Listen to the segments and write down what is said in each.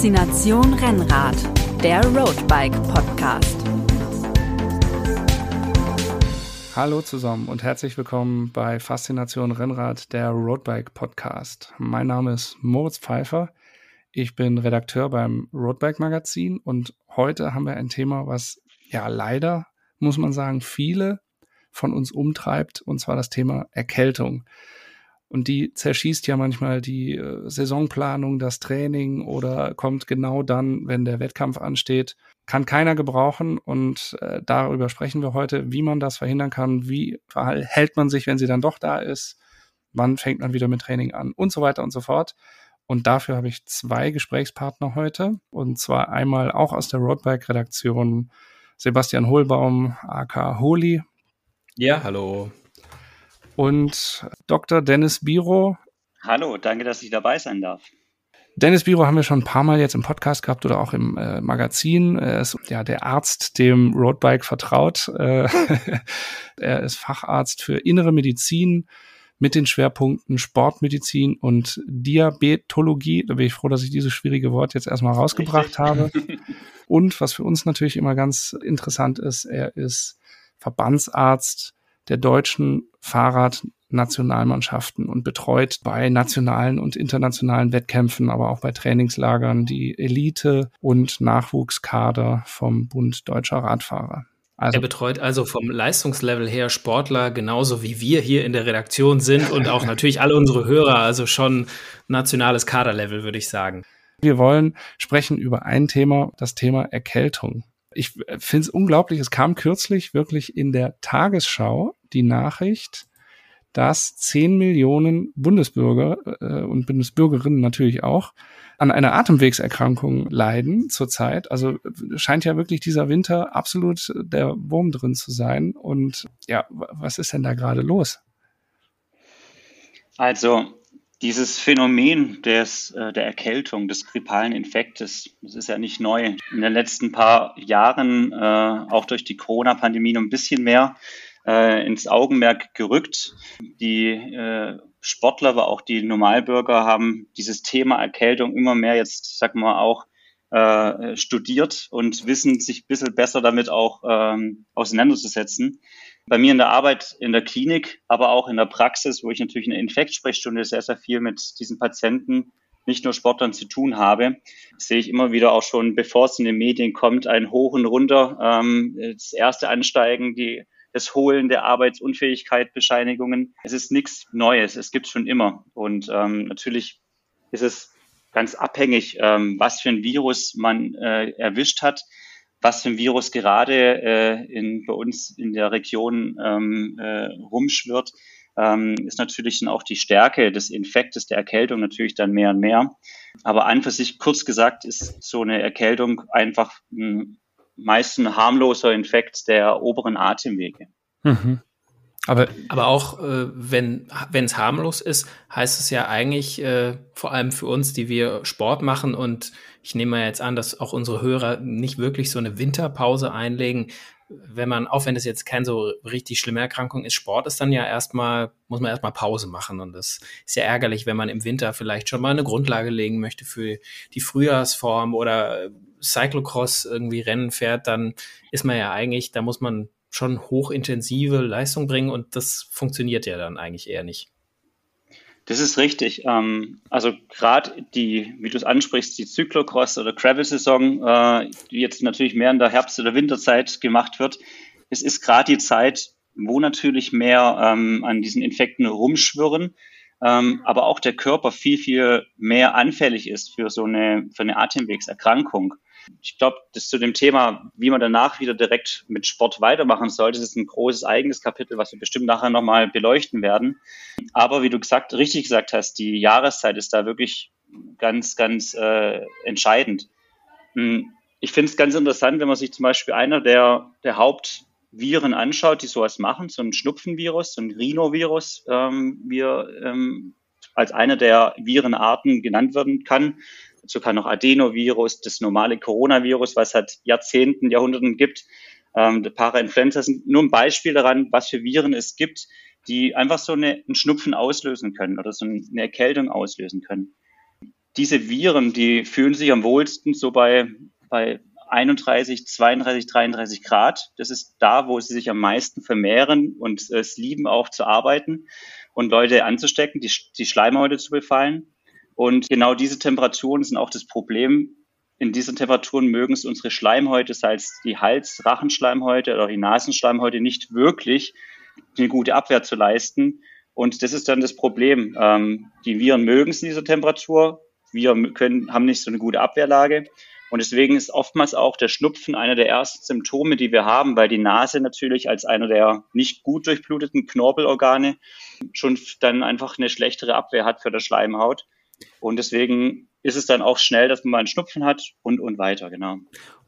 Faszination Rennrad, der Roadbike Podcast. Hallo zusammen und herzlich willkommen bei Faszination Rennrad, der Roadbike Podcast. Mein Name ist Moritz Pfeiffer. Ich bin Redakteur beim Roadbike Magazin und heute haben wir ein Thema, was ja leider, muss man sagen, viele von uns umtreibt, und zwar das Thema Erkältung. Und die zerschießt ja manchmal die äh, Saisonplanung, das Training oder kommt genau dann, wenn der Wettkampf ansteht. Kann keiner gebrauchen und äh, darüber sprechen wir heute, wie man das verhindern kann, wie verhält man sich, wenn sie dann doch da ist, wann fängt man wieder mit Training an und so weiter und so fort. Und dafür habe ich zwei Gesprächspartner heute. Und zwar einmal auch aus der Roadbike-Redaktion Sebastian Hohlbaum, aka Holi. Ja, hallo und Dr. Dennis Biro. Hallo, danke, dass ich dabei sein darf. Dennis Biro haben wir schon ein paar Mal jetzt im Podcast gehabt oder auch im äh, Magazin. Er ist ja der Arzt, dem Roadbike vertraut. Äh, er ist Facharzt für innere Medizin mit den Schwerpunkten Sportmedizin und Diabetologie. Da bin ich froh, dass ich dieses schwierige Wort jetzt erstmal rausgebracht Richtig. habe. Und was für uns natürlich immer ganz interessant ist, er ist Verbandsarzt der deutschen Fahrradnationalmannschaften und betreut bei nationalen und internationalen Wettkämpfen, aber auch bei Trainingslagern die Elite- und Nachwuchskader vom Bund Deutscher Radfahrer. Also, er betreut also vom Leistungslevel her Sportler genauso wie wir hier in der Redaktion sind und auch natürlich alle unsere Hörer, also schon nationales Kaderlevel, würde ich sagen. Wir wollen sprechen über ein Thema, das Thema Erkältung. Ich finde es unglaublich, es kam kürzlich wirklich in der Tagesschau die Nachricht, dass 10 Millionen Bundesbürger äh, und Bundesbürgerinnen natürlich auch an einer Atemwegserkrankung leiden zurzeit. Also scheint ja wirklich dieser Winter absolut der Wurm drin zu sein. Und ja, was ist denn da gerade los? Also dieses Phänomen des, äh, der Erkältung, des grippalen Infektes, das ist ja nicht neu. In den letzten paar Jahren, äh, auch durch die Corona-Pandemie, noch ein bisschen mehr äh, ins Augenmerk gerückt. Die Sportler, aber auch die Normalbürger haben dieses Thema Erkältung immer mehr jetzt, sag mal, auch studiert und wissen, sich ein bisschen besser damit auch ähm, auseinanderzusetzen. Bei mir in der Arbeit in der Klinik, aber auch in der Praxis, wo ich natürlich in der Infektsprechstunde sehr, sehr viel mit diesen Patienten, nicht nur Sportlern zu tun habe, sehe ich immer wieder auch schon, bevor es in den Medien kommt, ein Hoch und Runter, ähm, das erste Ansteigen, die das Holen der Arbeitsunfähigkeit, Bescheinigungen. Es ist nichts Neues, es gibt schon immer. Und ähm, natürlich ist es ganz abhängig, ähm, was für ein Virus man äh, erwischt hat, was für ein Virus gerade äh, in, bei uns in der Region ähm, äh, rumschwirrt, ähm, ist natürlich dann auch die Stärke des Infektes, der Erkältung natürlich dann mehr und mehr. Aber an für sich, kurz gesagt, ist so eine Erkältung einfach ein meist ein harmloser Infekt der oberen Atemwege. Mhm. Aber, aber auch äh, wenn es harmlos ist, heißt es ja eigentlich äh, vor allem für uns, die wir Sport machen und ich nehme mal jetzt an, dass auch unsere Hörer nicht wirklich so eine Winterpause einlegen. Wenn man, auch wenn es jetzt keine so richtig schlimme Erkrankung ist, Sport ist dann ja erstmal, muss man erstmal Pause machen. Und das ist ja ärgerlich, wenn man im Winter vielleicht schon mal eine Grundlage legen möchte für die Frühjahrsform oder Cyclocross irgendwie Rennen fährt, dann ist man ja eigentlich, da muss man schon hochintensive Leistung bringen und das funktioniert ja dann eigentlich eher nicht. Das ist richtig. Ähm, also gerade die, wie du es ansprichst, die Cyclocross oder Gravel-Saison, äh, die jetzt natürlich mehr in der Herbst- oder Winterzeit gemacht wird, es ist gerade die Zeit, wo natürlich mehr ähm, an diesen Infekten rumschwirren, ähm, aber auch der Körper viel, viel mehr anfällig ist für so eine, für eine Atemwegserkrankung. Ich glaube, das zu dem Thema, wie man danach wieder direkt mit Sport weitermachen sollte, das ist ein großes eigenes Kapitel, was wir bestimmt nachher nochmal beleuchten werden. Aber wie du gesagt, richtig gesagt hast, die Jahreszeit ist da wirklich ganz, ganz äh, entscheidend. Hm, ich finde es ganz interessant, wenn man sich zum Beispiel einer der, der Hauptviren anschaut, die sowas machen, so ein Schnupfenvirus, so ein Rhinovirus, ähm, wie er ähm, als eine der Virenarten genannt werden kann sogar noch Adenovirus, das normale Coronavirus, was seit Jahrzehnten, Jahrhunderten gibt. Ähm, Parainfluenza sind nur ein Beispiel daran, was für Viren es gibt, die einfach so eine, einen Schnupfen auslösen können oder so eine Erkältung auslösen können. diese Viren, die fühlen sich am wohlsten so bei, bei 31, 32, 33 Grad. Das ist da, wo sie sich am meisten vermehren und es lieben auch zu arbeiten und Leute anzustecken, die, die Schleimhäute zu befallen. Und genau diese Temperaturen sind auch das Problem. In diesen Temperaturen mögen es unsere Schleimhäute, sei es die Hals-Rachenschleimhäute oder die Nasenschleimhäute, nicht wirklich eine gute Abwehr zu leisten. Und das ist dann das Problem. Ähm, die Viren mögen es in dieser Temperatur. Wir können, haben nicht so eine gute Abwehrlage. Und deswegen ist oftmals auch der Schnupfen einer der ersten Symptome, die wir haben, weil die Nase natürlich als einer der nicht gut durchbluteten Knorpelorgane schon dann einfach eine schlechtere Abwehr hat für der Schleimhaut. Und deswegen ist es dann auch schnell, dass man mal einen Schnupfen hat und, und weiter, genau.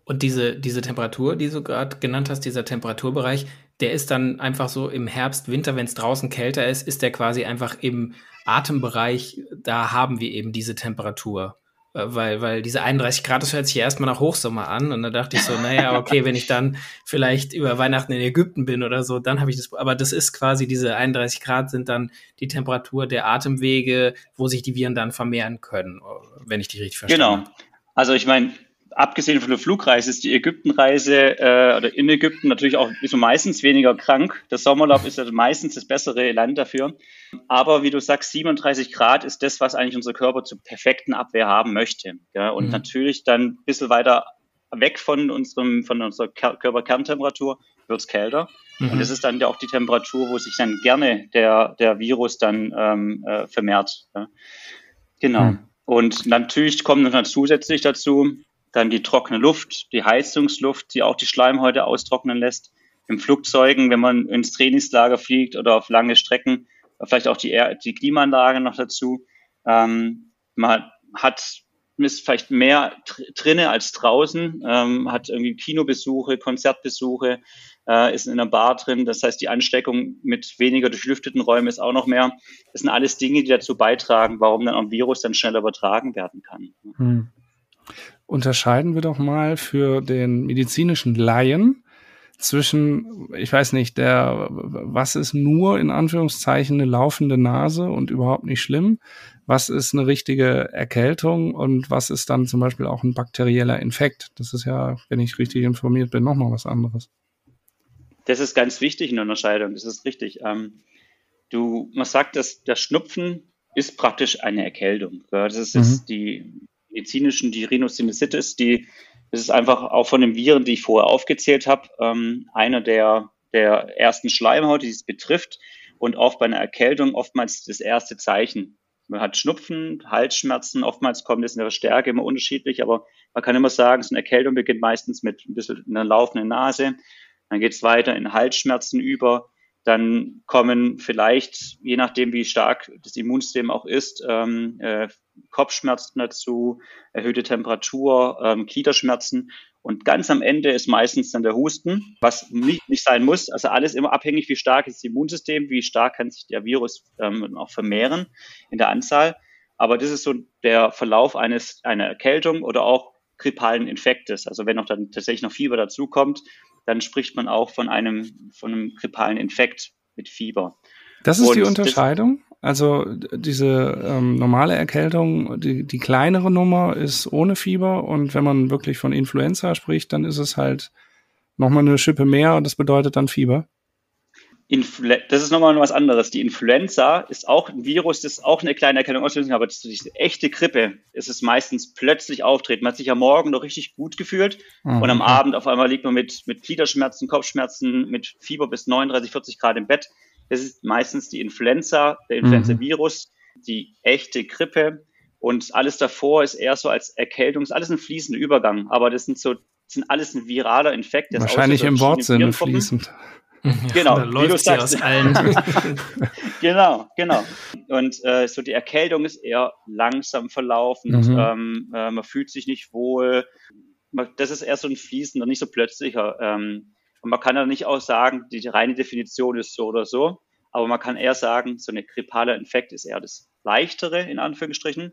Und diese, diese Temperatur, die du gerade genannt hast, dieser Temperaturbereich, der ist dann einfach so im Herbst, Winter, wenn es draußen kälter ist, ist der quasi einfach im Atembereich, da haben wir eben diese Temperatur. Äh, weil, weil diese 31 Grad, das hört sich ja erstmal nach Hochsommer an. Und da dachte ich so, naja, okay, wenn ich dann vielleicht über Weihnachten in Ägypten bin oder so, dann habe ich das. Aber das ist quasi, diese 31 Grad sind dann die Temperatur der Atemwege, wo sich die Viren dann vermehren können, wenn ich die richtig verstehe. Genau. Also ich meine, abgesehen von der Flugreise ist die Ägyptenreise äh, oder in Ägypten natürlich auch ist meistens weniger krank. Der Sommerlauf ist ja meistens das bessere Land dafür. Aber wie du sagst, 37 Grad ist das, was eigentlich unser Körper zur perfekten Abwehr haben möchte. Ja? Und mhm. natürlich dann ein bisschen weiter weg von unserem, von unserer Körperkerntemperatur wird es kälter. Mhm. Und das ist dann ja auch die Temperatur, wo sich dann gerne der, der Virus dann ähm, äh, vermehrt. Ja? Genau. Mhm. Und natürlich kommt dann zusätzlich dazu, dann die trockene Luft, die Heizungsluft, die auch die Schleimhäute austrocknen lässt. Im Flugzeugen, wenn man ins Trainingslager fliegt oder auf lange Strecken, vielleicht auch die, die Klimaanlage noch dazu. Ähm, man hat ist vielleicht mehr drinnen als draußen, ähm, hat irgendwie Kinobesuche, Konzertbesuche, äh, ist in einer Bar drin. Das heißt, die Ansteckung mit weniger durchlüfteten Räumen ist auch noch mehr. Das sind alles Dinge, die dazu beitragen, warum dann ein Virus dann schneller übertragen werden kann. Hm unterscheiden wir doch mal für den medizinischen Laien zwischen, ich weiß nicht, der, was ist nur in Anführungszeichen eine laufende Nase und überhaupt nicht schlimm? Was ist eine richtige Erkältung und was ist dann zum Beispiel auch ein bakterieller Infekt? Das ist ja, wenn ich richtig informiert bin, nochmal was anderes. Das ist ganz wichtig in der Unterscheidung, das ist richtig. Ähm, du, man sagt, dass der Schnupfen ist praktisch eine Erkältung. Das ist, mhm. die medizinischen, die Rhinosinusitis, die das ist einfach auch von den Viren, die ich vorher aufgezählt habe, ähm, einer der, der ersten Schleimhaut, die es betrifft und auch bei einer Erkältung oftmals das erste Zeichen. Man hat Schnupfen, Halsschmerzen, oftmals kommt es in der Stärke immer unterschiedlich, aber man kann immer sagen, so eine Erkältung beginnt meistens mit ein bisschen einer laufenden Nase, dann geht es weiter in Halsschmerzen über, dann kommen vielleicht, je nachdem wie stark das Immunsystem auch ist, ähm, äh, Kopfschmerzen dazu, erhöhte Temperatur, ähm, Gliederschmerzen. Und ganz am Ende ist meistens dann der Husten, was nicht, nicht sein muss. Also alles immer abhängig, wie stark ist das Immunsystem, wie stark kann sich der Virus ähm, auch vermehren in der Anzahl. Aber das ist so der Verlauf eines einer Erkältung oder auch grippalen Infektes. Also wenn noch dann tatsächlich noch Fieber dazukommt, dann spricht man auch von einem, von einem grippalen Infekt mit Fieber. Das ist Und die Unterscheidung? Also diese ähm, normale Erkältung, die, die kleinere Nummer ist ohne Fieber und wenn man wirklich von Influenza spricht, dann ist es halt nochmal eine Schippe mehr und das bedeutet dann Fieber. Influ das ist nochmal was anderes. Die Influenza ist auch ein Virus, das auch eine kleine kann, aber diese echte Grippe ist es meistens plötzlich auftreten. Man hat sich am Morgen noch richtig gut gefühlt mhm. und am Abend auf einmal liegt man mit, mit Gliederschmerzen, Kopfschmerzen, mit Fieber bis 39, 40 Grad im Bett. Das ist meistens die Influenza, der Influenza-Virus, mhm. die echte Grippe. Und alles davor ist eher so als Erkältung, ist alles ein fließender Übergang. Aber das sind so, das sind alles ein viraler Infekt. Wahrscheinlich im Wortsinne fließend. Genau, da wie du sagst. genau, genau. Und äh, so die Erkältung ist eher langsam verlaufend. Mhm. Ähm, äh, man fühlt sich nicht wohl. Das ist eher so ein fließender, nicht so plötzlicher. Ähm, und man kann ja nicht auch sagen, die, die reine Definition ist so oder so, aber man kann eher sagen, so eine grippale Infekt ist eher das leichtere, in Anführungsstrichen.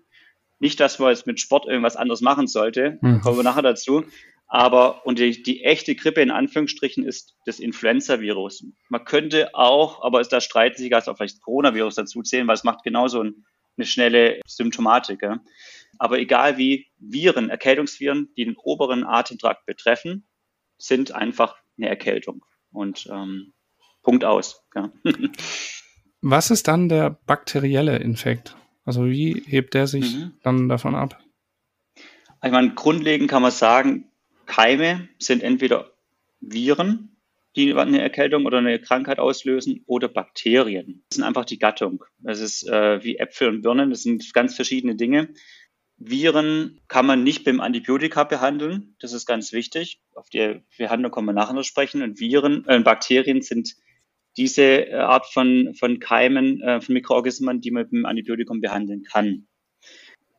Nicht, dass man jetzt mit Sport irgendwas anderes machen sollte, mhm. kommen wir nachher dazu. Aber, und die, die echte Grippe in Anführungsstrichen ist das Influenza-Virus. Man könnte auch, aber da streiten sich also auch vielleicht Coronavirus dazu zählen, weil es macht genauso ein, eine schnelle Symptomatik. Ja. Aber egal wie Viren, Erkältungsviren, die den oberen Atemtrakt betreffen, sind einfach eine Erkältung. Und ähm, Punkt aus. Ja. Was ist dann der bakterielle Infekt? Also wie hebt der sich mhm. dann davon ab? Ich meine, grundlegend kann man sagen, Keime sind entweder Viren, die eine Erkältung oder eine Krankheit auslösen, oder Bakterien. Das sind einfach die Gattung. Das ist äh, wie Äpfel und Birnen, das sind ganz verschiedene Dinge. Viren kann man nicht beim Antibiotika behandeln. Das ist ganz wichtig. Auf die Behandlung kommen wir nachher noch sprechen. Und Viren, äh, Bakterien sind diese äh, Art von, von Keimen, äh, von Mikroorganismen, die man mit dem Antibiotikum behandeln kann.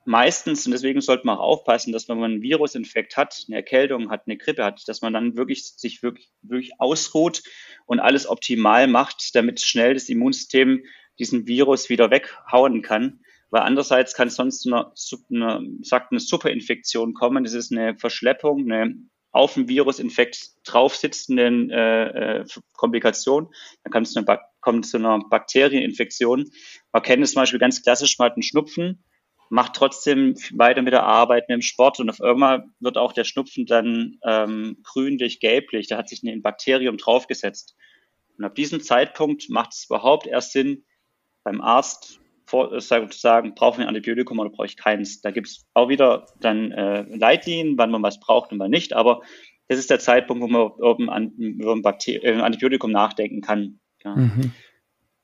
Meistens, und deswegen sollte man auch aufpassen, dass wenn man einen Virusinfekt hat, eine Erkältung hat, eine Grippe hat, dass man dann wirklich sich wirklich, wirklich ausruht und alles optimal macht, damit schnell das Immunsystem diesen Virus wieder weghauen kann. Weil andererseits kann sonst eine, eine, sagt eine Superinfektion kommen. Das ist eine Verschleppung, eine auf dem Virusinfekt draufsitzenden äh, äh, Komplikation. Dann kann es kommt zu einer Bakterieninfektion. Man kennt es zum Beispiel ganz klassisch, man hat einen Schnupfen, macht trotzdem weiter mit der Arbeit, mit dem Sport und auf einmal wird auch der Schnupfen dann ähm, grünlich, gelblich. Da hat sich ein Bakterium draufgesetzt. Und ab diesem Zeitpunkt macht es überhaupt erst Sinn, beim Arzt vor, äh, sagen, brauchen wir ein Antibiotikum oder brauche ich keins. Da gibt es auch wieder dann äh, Leitlinien, wann man was braucht und wann nicht. Aber das ist der Zeitpunkt, wo man über ein, über ein Antibiotikum nachdenken kann. Ja. Mhm.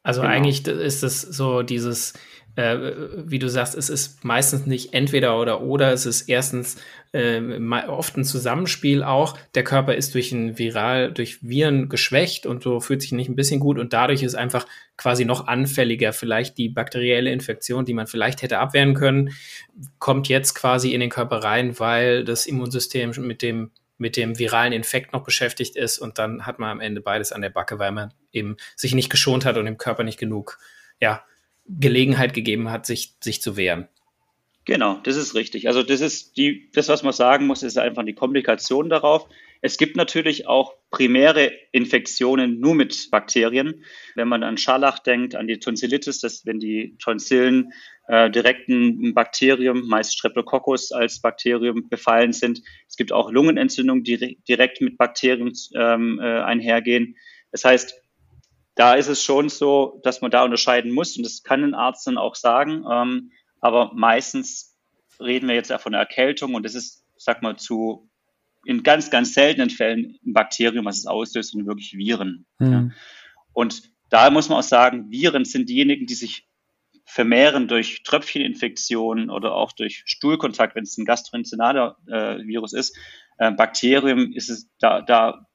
Also genau. eigentlich ist es so dieses äh, wie du sagst, es ist meistens nicht entweder oder oder, es ist erstens äh, oft ein Zusammenspiel auch. Der Körper ist durch ein Viral, durch Viren geschwächt und so fühlt sich nicht ein bisschen gut und dadurch ist einfach quasi noch anfälliger. Vielleicht die bakterielle Infektion, die man vielleicht hätte abwehren können, kommt jetzt quasi in den Körper rein, weil das Immunsystem mit dem mit dem viralen Infekt noch beschäftigt ist und dann hat man am Ende beides an der Backe, weil man eben sich nicht geschont hat und dem Körper nicht genug, ja, Gelegenheit gegeben hat, sich, sich zu wehren. Genau, das ist richtig. Also das ist die, das, was man sagen muss, ist einfach die Komplikation darauf. Es gibt natürlich auch primäre Infektionen nur mit Bakterien. Wenn man an Scharlach denkt, an die Tonsillitis, dass wenn die Tonsillen äh, direkt ein Bakterium, meist Streptococcus als Bakterium befallen sind. Es gibt auch Lungenentzündungen, die direkt mit Bakterien ähm, äh, einhergehen. Das heißt, da ist es schon so, dass man da unterscheiden muss und das kann ein Arzt dann auch sagen. Ähm, aber meistens reden wir jetzt ja von einer Erkältung und das ist, sag mal, zu in ganz, ganz seltenen Fällen ein Bakterium, was es auslöst und wirklich Viren. Mhm. Ja. Und da muss man auch sagen, Viren sind diejenigen, die sich vermehren durch Tröpfcheninfektionen oder auch durch Stuhlkontakt, wenn es ein gastrointestinale äh, Virus ist. Äh, Bakterium ist es, da, da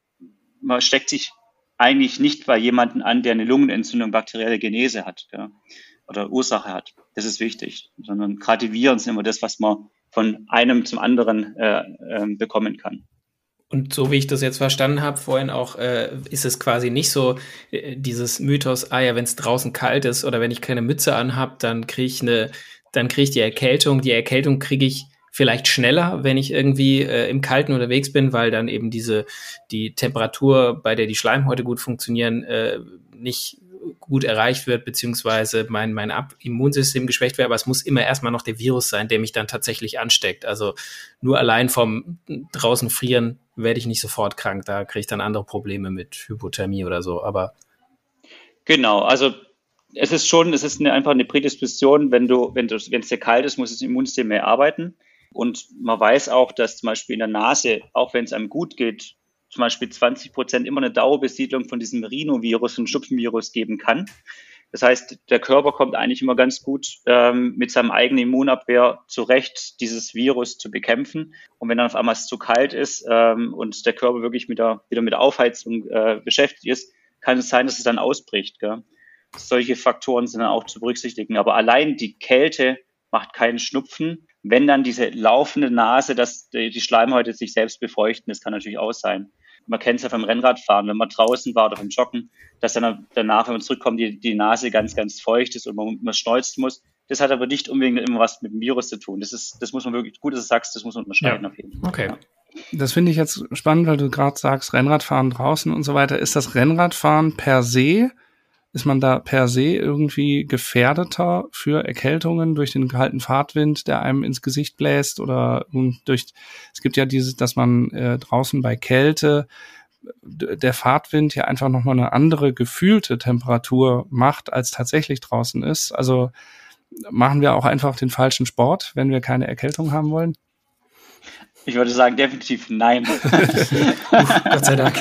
man steckt sich eigentlich nicht bei jemandem an, der eine Lungenentzündung, bakterielle Genese hat ja, oder Ursache hat. Das ist wichtig, sondern gerade die Viren sind immer das, was man von einem zum anderen äh, äh, bekommen kann. Und so wie ich das jetzt verstanden habe, vorhin auch, äh, ist es quasi nicht so äh, dieses Mythos, ah ja, wenn es draußen kalt ist oder wenn ich keine Mütze anhab, dann kriege ich eine, dann kriege ich die Erkältung. Die Erkältung kriege ich vielleicht schneller, wenn ich irgendwie äh, im Kalten unterwegs bin, weil dann eben diese die Temperatur, bei der die Schleimhäute gut funktionieren, äh, nicht gut erreicht wird, beziehungsweise mein, mein Ab Immunsystem geschwächt wird, aber es muss immer erstmal noch der Virus sein, der mich dann tatsächlich ansteckt. Also nur allein vom draußen frieren werde ich nicht sofort krank, da kriege ich dann andere Probleme mit Hypothermie oder so, aber Genau, also es ist schon, es ist eine, einfach eine Prädisposition, wenn du, wenn du, wenn es sehr kalt ist, muss das Immunsystem mehr arbeiten. Und man weiß auch, dass zum Beispiel in der Nase, auch wenn es einem gut geht, zum Beispiel 20 Prozent immer eine Dauerbesiedlung von diesem Rhinovirus, und Schnupfenvirus geben kann. Das heißt, der Körper kommt eigentlich immer ganz gut ähm, mit seinem eigenen Immunabwehr zurecht, dieses Virus zu bekämpfen. Und wenn dann auf einmal es zu kalt ist ähm, und der Körper wirklich mit der, wieder mit Aufheizung äh, beschäftigt ist, kann es sein, dass es dann ausbricht. Gell? Solche Faktoren sind dann auch zu berücksichtigen. Aber allein die Kälte macht keinen Schnupfen wenn dann diese laufende Nase, dass die Schleimhäute sich selbst befeuchten, das kann natürlich auch sein. Man kennt es ja vom Rennradfahren, wenn man draußen war oder vom Joggen, dass dann danach, wenn man zurückkommt, die, die Nase ganz, ganz feucht ist und man, man schneuzen muss. Das hat aber nicht unbedingt immer was mit dem Virus zu tun. Das ist, das muss man wirklich, gut, dass du sagst, das muss man unterscheiden ja. auf jeden Fall. Okay. Ja. Das finde ich jetzt spannend, weil du gerade sagst, Rennradfahren draußen und so weiter. Ist das Rennradfahren per se ist man da per se irgendwie gefährdeter für Erkältungen durch den kalten Fahrtwind, der einem ins Gesicht bläst oder durch, es gibt ja dieses, dass man äh, draußen bei Kälte der Fahrtwind ja einfach nochmal eine andere gefühlte Temperatur macht, als tatsächlich draußen ist. Also machen wir auch einfach den falschen Sport, wenn wir keine Erkältung haben wollen? Ich würde sagen, definitiv nein. Gott sei Dank.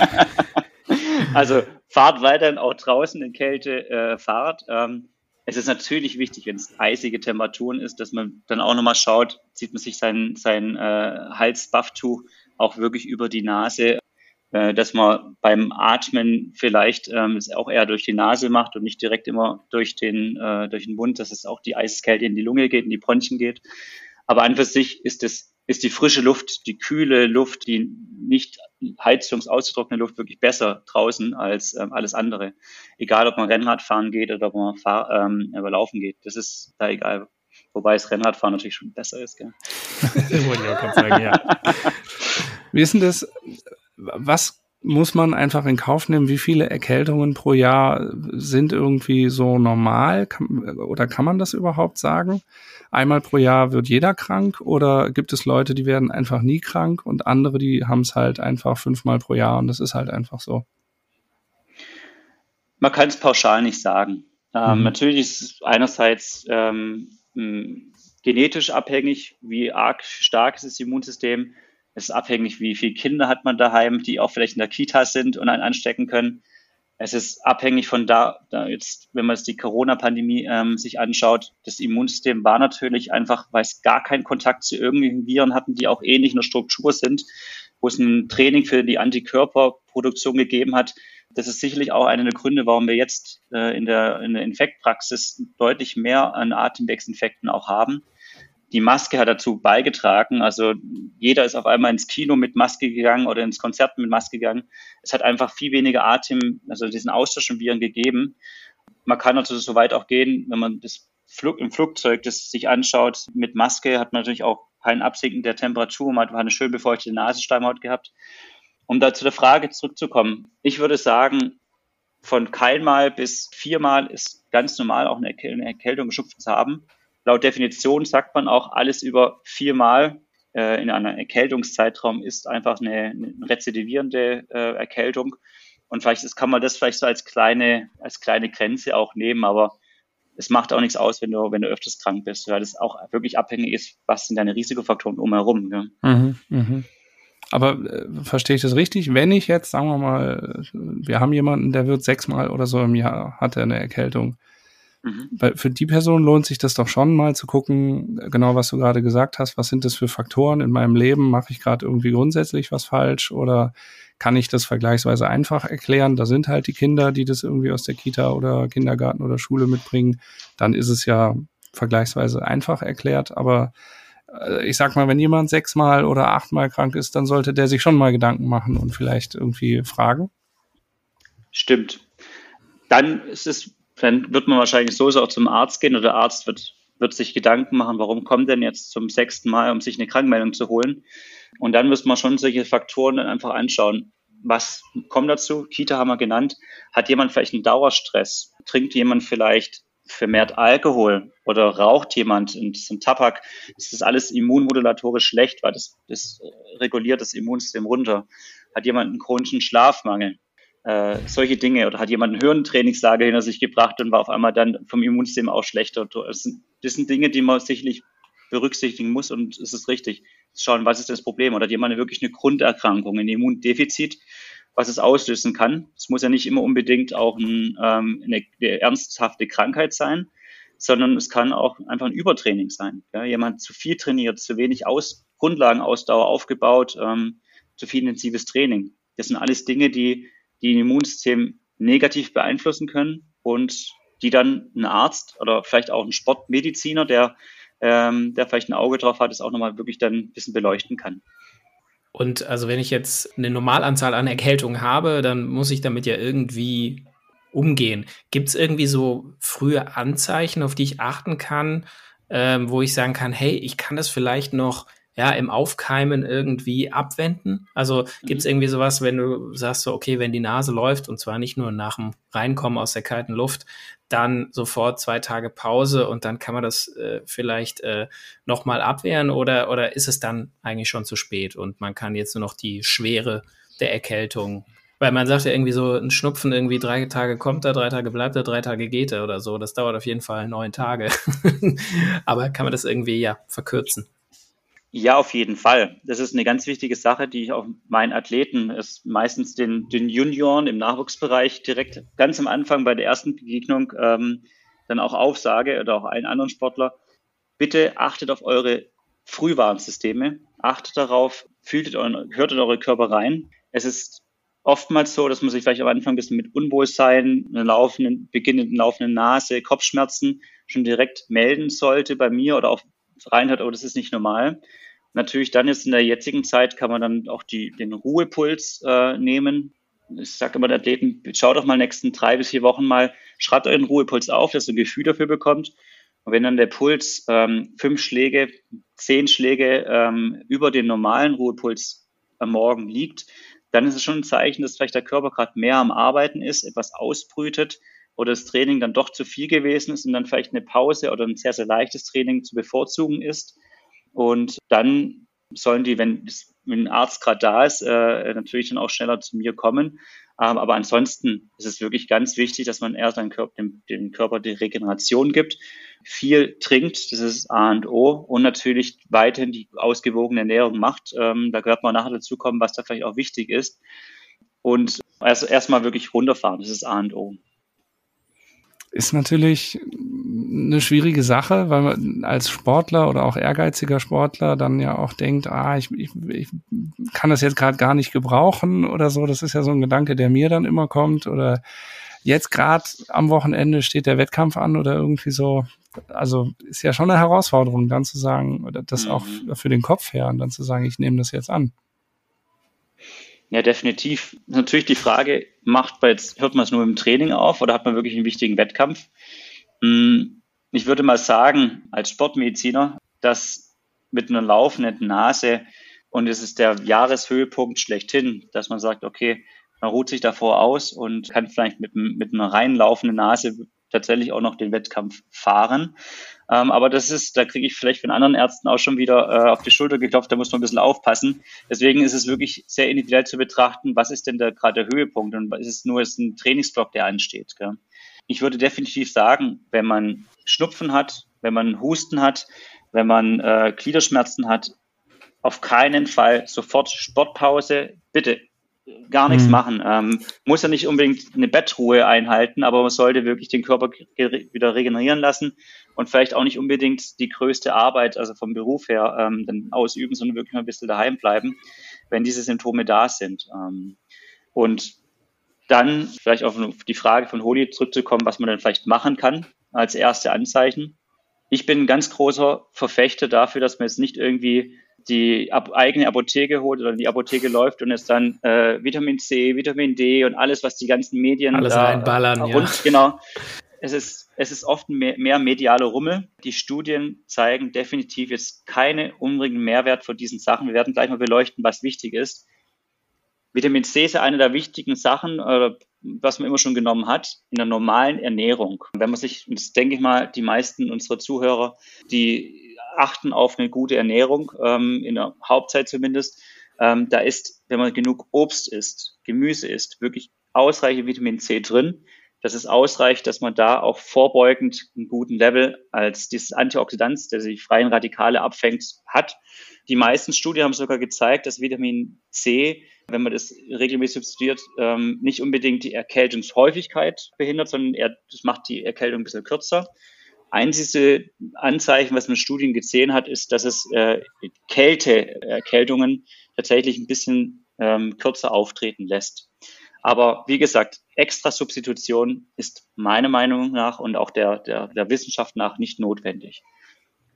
Also fahrt weiterhin auch draußen in Kälte äh, Fahrrad. Ähm, es ist natürlich wichtig, wenn es eisige Temperaturen ist, dass man dann auch nochmal schaut, zieht man sich sein, sein äh, Halsbufftuch auch wirklich über die Nase, äh, dass man beim Atmen vielleicht ähm, es auch eher durch die Nase macht und nicht direkt immer durch den, äh, durch den Mund, dass es auch die Eiseskälte in die Lunge geht, in die Bronchien geht. Aber an für sich ist es ist die frische Luft, die kühle Luft, die nicht heizungsausgetrocknete Luft wirklich besser draußen als ähm, alles andere. Egal, ob man Rennrad fahren geht oder ob man fahr, ähm, Laufen geht. Das ist da egal. Wobei das Rennradfahren natürlich schon besser ist. Gell? sagen, ja. Wie ist denn das? Was muss man einfach in Kauf nehmen, wie viele Erkältungen pro Jahr sind irgendwie so normal? Kann, oder kann man das überhaupt sagen? Einmal pro Jahr wird jeder krank oder gibt es Leute, die werden einfach nie krank und andere, die haben es halt einfach fünfmal pro Jahr und das ist halt einfach so? Man kann es pauschal nicht sagen. Ähm, mhm. Natürlich ist es einerseits ähm, genetisch abhängig, wie arg stark ist das Immunsystem. Es ist abhängig, wie viele Kinder hat man daheim, die auch vielleicht in der Kita sind und einen anstecken können. Es ist abhängig von da, da jetzt, wenn man jetzt die Corona-Pandemie ähm, sich anschaut, das Immunsystem war natürlich einfach, weil es gar keinen Kontakt zu irgendwelchen Viren hatten, die auch ähnlich in der Struktur sind, wo es ein Training für die Antikörperproduktion gegeben hat. Das ist sicherlich auch einer der Gründe, warum wir jetzt äh, in, der, in der Infektpraxis deutlich mehr an Atemwegsinfekten auch haben die Maske hat dazu beigetragen. Also jeder ist auf einmal ins Kino mit Maske gegangen oder ins Konzert mit Maske gegangen. Es hat einfach viel weniger Atem, also diesen Austausch von Viren gegeben. Man kann also so weit auch gehen, wenn man das Flug, im Flugzeug das sich anschaut, mit Maske hat man natürlich auch kein Absinken der Temperatur, man hat eine schön befeuchtete Nasenschleimhaut gehabt. Um da zu der Frage zurückzukommen, ich würde sagen, von keinmal bis viermal ist ganz normal auch eine Erkältung geschupft zu haben. Laut Definition sagt man auch, alles über viermal äh, in einem Erkältungszeitraum ist einfach eine, eine rezidivierende äh, Erkältung. Und vielleicht ist, kann man das vielleicht so als kleine, als kleine Grenze auch nehmen, aber es macht auch nichts aus, wenn du, wenn du öfters krank bist, weil das auch wirklich abhängig ist, was sind deine Risikofaktoren umherum. Ja. Mhm, mh. Aber äh, verstehe ich das richtig? Wenn ich jetzt, sagen wir mal, wir haben jemanden, der wird sechsmal oder so im Jahr, hat er eine Erkältung. Mhm. Weil für die Person lohnt sich das doch schon mal zu gucken, genau was du gerade gesagt hast, was sind das für Faktoren in meinem Leben? Mache ich gerade irgendwie grundsätzlich was falsch oder kann ich das vergleichsweise einfach erklären? Da sind halt die Kinder, die das irgendwie aus der Kita oder Kindergarten oder Schule mitbringen. Dann ist es ja vergleichsweise einfach erklärt, aber äh, ich sag mal, wenn jemand sechsmal oder achtmal krank ist, dann sollte der sich schon mal Gedanken machen und vielleicht irgendwie fragen. Stimmt. Dann ist es dann wird man wahrscheinlich so auch zum Arzt gehen oder der Arzt wird, wird sich Gedanken machen, warum kommt denn jetzt zum sechsten Mal, um sich eine Krankmeldung zu holen. Und dann müssen wir schon solche Faktoren dann einfach anschauen. Was kommt dazu? Kita haben wir genannt. Hat jemand vielleicht einen Dauerstress? Trinkt jemand vielleicht vermehrt Alkohol oder raucht jemand ist Tabak? Das alles immunmodulatorisch schlecht, weil das, das reguliert das Immunsystem runter. Hat jemand einen chronischen Schlafmangel? Äh, solche Dinge oder hat jemand ein Hirntrainingslager hinter sich gebracht und war auf einmal dann vom Immunsystem auch schlechter. Das sind, das sind Dinge, die man sicherlich berücksichtigen muss und es ist richtig. Schauen, was ist das Problem? Oder hat jemand wirklich eine Grunderkrankung, ein Immundefizit, was es auslösen kann? Es muss ja nicht immer unbedingt auch ein, ähm, eine, eine ernsthafte Krankheit sein, sondern es kann auch einfach ein Übertraining sein. Ja? Jemand zu viel trainiert, zu wenig Aus Grundlagenausdauer aufgebaut, ähm, zu viel intensives Training. Das sind alles Dinge, die die ein Immunsystem negativ beeinflussen können und die dann ein Arzt oder vielleicht auch ein Sportmediziner, der, ähm, der vielleicht ein Auge drauf hat, es auch nochmal wirklich dann ein bisschen beleuchten kann. Und also wenn ich jetzt eine Normalanzahl an Erkältungen habe, dann muss ich damit ja irgendwie umgehen. Gibt es irgendwie so frühe Anzeichen, auf die ich achten kann, ähm, wo ich sagen kann, hey, ich kann das vielleicht noch ja, im Aufkeimen irgendwie abwenden? Also gibt es mhm. irgendwie sowas, wenn du sagst so, okay, wenn die Nase läuft und zwar nicht nur nach dem Reinkommen aus der kalten Luft, dann sofort zwei Tage Pause und dann kann man das äh, vielleicht äh, nochmal abwehren oder, oder ist es dann eigentlich schon zu spät und man kann jetzt nur noch die Schwere der Erkältung weil man sagt ja irgendwie so, ein Schnupfen irgendwie drei Tage kommt er, drei Tage bleibt er, drei Tage geht er oder so. Das dauert auf jeden Fall neun Tage. Aber kann man das irgendwie ja verkürzen? Ja, auf jeden Fall. Das ist eine ganz wichtige Sache, die ich auch meinen Athleten, ist meistens den, den Junioren im Nachwuchsbereich direkt ganz am Anfang bei der ersten Begegnung ähm, dann auch aufsage oder auch allen anderen Sportler. Bitte achtet auf eure Frühwarnsysteme, achtet darauf, fühlt euren, hört in eure Körper rein. Es ist oftmals so, dass man sich vielleicht am Anfang ein bisschen mit Unwohlsein, einer laufenden, beginnenden laufenden Nase, Kopfschmerzen schon direkt melden sollte bei mir oder auch reinhört, oh, das ist nicht normal. Natürlich dann jetzt in der jetzigen Zeit kann man dann auch die, den Ruhepuls äh, nehmen. Ich sage immer den Athleten, schaut doch mal nächsten drei bis vier Wochen mal, schreibt euren Ruhepuls auf, dass ihr ein Gefühl dafür bekommt. Und wenn dann der Puls ähm, fünf Schläge, zehn Schläge ähm, über den normalen Ruhepuls am Morgen liegt, dann ist es schon ein Zeichen, dass vielleicht der Körper gerade mehr am Arbeiten ist, etwas ausbrütet oder das Training dann doch zu viel gewesen ist und dann vielleicht eine Pause oder ein sehr, sehr leichtes Training zu bevorzugen ist. Und dann sollen die, wenn, wenn ein Arzt gerade da ist, äh, natürlich dann auch schneller zu mir kommen. Ähm, aber ansonsten ist es wirklich ganz wichtig, dass man erst Körper, dem, dem Körper die Regeneration gibt, viel trinkt, das ist A und O, und natürlich weiterhin die ausgewogene Ernährung macht. Ähm, da gehört man nachher dazu kommen, was da vielleicht auch wichtig ist. Und also erstmal wirklich runterfahren, das ist A und O ist natürlich eine schwierige Sache, weil man als Sportler oder auch ehrgeiziger Sportler dann ja auch denkt, ah, ich, ich, ich kann das jetzt gerade gar nicht gebrauchen oder so. Das ist ja so ein Gedanke, der mir dann immer kommt. Oder jetzt gerade am Wochenende steht der Wettkampf an oder irgendwie so. Also ist ja schon eine Herausforderung, dann zu sagen, oder das mhm. auch für den Kopf her und dann zu sagen, ich nehme das jetzt an. Ja, definitiv. Natürlich die Frage, macht man jetzt, hört man es nur im Training auf oder hat man wirklich einen wichtigen Wettkampf? Hm, ich würde mal sagen, als Sportmediziner, dass mit einer laufenden Nase und es ist der Jahreshöhepunkt schlechthin, dass man sagt, okay, man ruht sich davor aus und kann vielleicht mit, mit einer rein laufenden Nase tatsächlich auch noch den Wettkampf fahren. Ähm, aber das ist, da kriege ich vielleicht von anderen Ärzten auch schon wieder äh, auf die Schulter geklopft, da muss man ein bisschen aufpassen. Deswegen ist es wirklich sehr individuell zu betrachten, was ist denn da gerade der Höhepunkt und ist es nur ist ein Trainingsblock, der ansteht. Gell? Ich würde definitiv sagen, wenn man Schnupfen hat, wenn man Husten hat, wenn man äh, Gliederschmerzen hat, auf keinen Fall sofort Sportpause. Bitte gar nichts mhm. machen. Ähm, muss ja nicht unbedingt eine Bettruhe einhalten, aber man sollte wirklich den Körper wieder regenerieren lassen und vielleicht auch nicht unbedingt die größte Arbeit, also vom Beruf her, ähm, dann ausüben, sondern wirklich mal ein bisschen daheim bleiben, wenn diese Symptome da sind. Ähm, und dann vielleicht auf die Frage von Holi zurückzukommen, was man dann vielleicht machen kann als erste Anzeichen. Ich bin ein ganz großer Verfechter dafür, dass man jetzt nicht irgendwie die eigene Apotheke holt oder die Apotheke läuft und es dann äh, Vitamin C, Vitamin D und alles, was die ganzen Medien alles da reinballern, rund, ja. genau. Es ist, es ist oft mehr, mehr mediale Rummel. Die Studien zeigen definitiv jetzt keine unbedingten Mehrwert von diesen Sachen. Wir werden gleich mal beleuchten, was wichtig ist. Vitamin C ist ja eine der wichtigen Sachen, äh, was man immer schon genommen hat, in der normalen Ernährung. Wenn man sich, das denke ich mal, die meisten unserer Zuhörer, die achten auf eine gute Ernährung, ähm, in der Hauptzeit zumindest. Ähm, da ist, wenn man genug Obst isst, Gemüse isst, wirklich ausreichend Vitamin C drin. Das ist ausreichend, dass man da auch vorbeugend einen guten Level als dieses Antioxidant, der sich freien Radikale abfängt, hat. Die meisten Studien haben sogar gezeigt, dass Vitamin C, wenn man das regelmäßig substituiert, ähm, nicht unbedingt die Erkältungshäufigkeit behindert, sondern eher, das macht die Erkältung ein bisschen kürzer. Einzige Anzeichen, was man in Studien gesehen hat, ist, dass es äh, Kälteerkältungen tatsächlich ein bisschen ähm, kürzer auftreten lässt. Aber wie gesagt, extra Substitution ist meiner Meinung nach und auch der, der, der Wissenschaft nach nicht notwendig.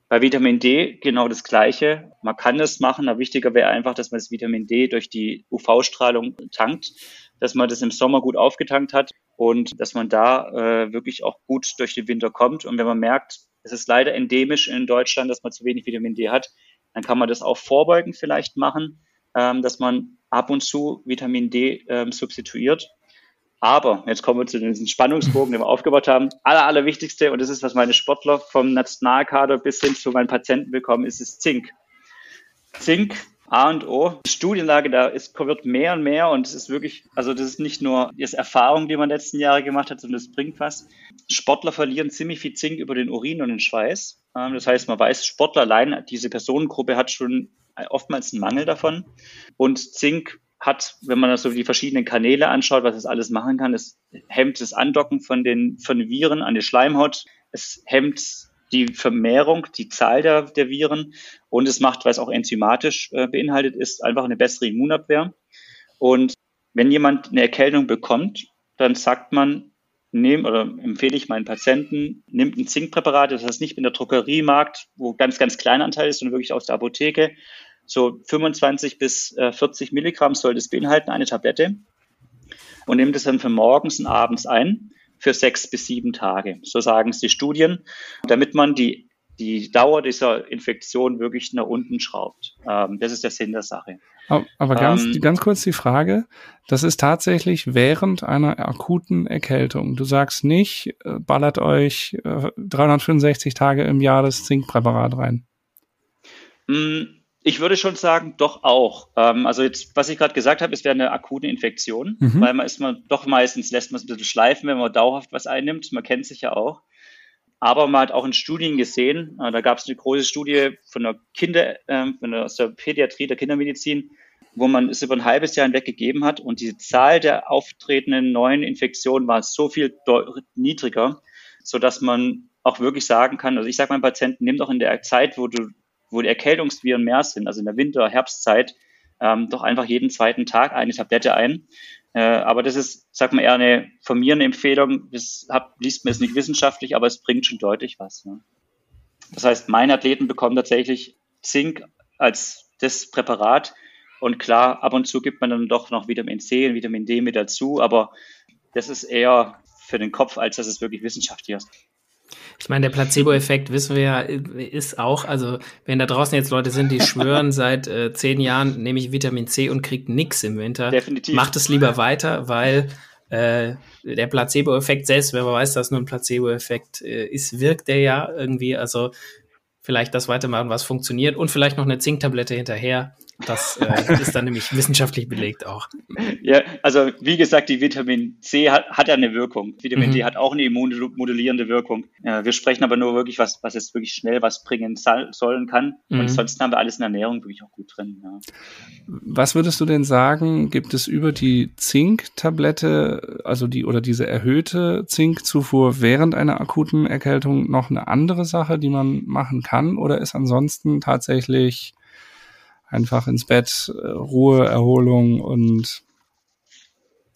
Bei Vitamin D genau das Gleiche. Man kann das machen, aber wichtiger wäre einfach, dass man das Vitamin D durch die UV-Strahlung tankt, dass man das im Sommer gut aufgetankt hat und dass man da äh, wirklich auch gut durch den Winter kommt. Und wenn man merkt, es ist leider endemisch in Deutschland, dass man zu wenig Vitamin D hat, dann kann man das auch vorbeugend vielleicht machen, ähm, dass man ab und zu Vitamin D ähm, substituiert. Aber jetzt kommen wir zu diesem Spannungsbogen, den wir aufgebaut haben. Aller, allerwichtigste, und das ist, was meine Sportler vom Nationalkader bis hin zu meinen Patienten bekommen, ist das Zink. Zink A und O. Die Studienlage da ist, wird mehr und mehr und es ist wirklich, also das ist nicht nur die Erfahrung, die man in den letzten Jahre gemacht hat, sondern das bringt was. Sportler verlieren ziemlich viel Zink über den Urin und den Schweiß. Ähm, das heißt, man weiß, Sportler allein, diese Personengruppe hat schon oftmals einen Mangel davon. Und Zink hat, wenn man so die verschiedenen Kanäle anschaut, was es alles machen kann, es hemmt das Andocken von den, von Viren an die Schleimhaut. Es hemmt die Vermehrung, die Zahl der, der Viren und es macht, was auch enzymatisch äh, beinhaltet ist, einfach eine bessere Immunabwehr. Und wenn jemand eine Erkältung bekommt, dann sagt man, nehm, oder empfehle ich meinen Patienten, nimmt ein Zinkpräparat, das heißt nicht in der Drogeriemarkt, wo ganz, ganz kleiner Anteil ist, sondern wirklich aus der Apotheke. So 25 bis äh, 40 Milligramm soll das beinhalten, eine Tablette. Und nimmt es dann für morgens und abends ein für sechs bis sieben Tage. So sagen es die Studien, damit man die, die Dauer dieser Infektion wirklich nach unten schraubt. Ähm, das ist der Sinn der Sache. Aber ganz, ähm, ganz kurz die Frage, das ist tatsächlich während einer akuten Erkältung. Du sagst nicht, äh, ballert euch äh, 365 Tage im Jahr das Zinkpräparat rein. Ich würde schon sagen, doch auch. Ähm, also jetzt, was ich gerade gesagt habe, es wäre eine akute Infektion, mhm. weil man ist man doch meistens lässt man es ein bisschen schleifen, wenn man dauerhaft was einnimmt. Man kennt sich ja auch. Aber man hat auch in Studien gesehen, äh, da gab es eine große Studie von der Kinder, äh, von der, aus der Pädiatrie, der Kindermedizin, wo man es über ein halbes Jahr hinweg gegeben hat und die Zahl der auftretenden neuen Infektionen war so viel niedriger, so dass man auch wirklich sagen kann, also ich sage meinen Patienten, nimm doch in der Zeit, wo du wo die Erkältungsviren mehr sind, also in der Winter-, Herbstzeit, ähm, doch einfach jeden zweiten Tag eine Tablette ein. Äh, aber das ist, sag mal, eher eine von mir eine Empfehlung. Das hab, liest mir jetzt nicht wissenschaftlich, aber es bringt schon deutlich was. Ne? Das heißt, meine Athleten bekommen tatsächlich Zink als das Präparat. Und klar, ab und zu gibt man dann doch noch Vitamin C und Vitamin D mit dazu, aber das ist eher für den Kopf, als dass es wirklich wissenschaftlich ist. Ich meine, der Placebo-Effekt, wissen wir ja, ist auch, also wenn da draußen jetzt Leute sind, die schwören, seit äh, zehn Jahren nehme ich Vitamin C und kriege nix im Winter, Definitiv. macht es lieber weiter, weil äh, der Placebo-Effekt, selbst wenn man weiß, dass nur ein Placebo-Effekt äh, ist, wirkt der ja irgendwie, also vielleicht das weitermachen, was funktioniert und vielleicht noch eine Zinktablette hinterher. Das äh, ist dann nämlich wissenschaftlich belegt auch. Ja, also wie gesagt, die Vitamin C hat, hat ja eine Wirkung. Vitamin mhm. D hat auch eine immunmodulierende Wirkung. Ja, wir sprechen aber nur wirklich was, was jetzt wirklich schnell was bringen sollen kann. Mhm. Und ansonsten haben wir alles in der Ernährung wirklich auch gut drin. Ja. Was würdest du denn sagen, gibt es über die Zinktablette, also die oder diese erhöhte Zinkzufuhr während einer akuten Erkältung noch eine andere Sache, die man machen kann? Oder ist ansonsten tatsächlich einfach ins Bett, äh, Ruhe, Erholung und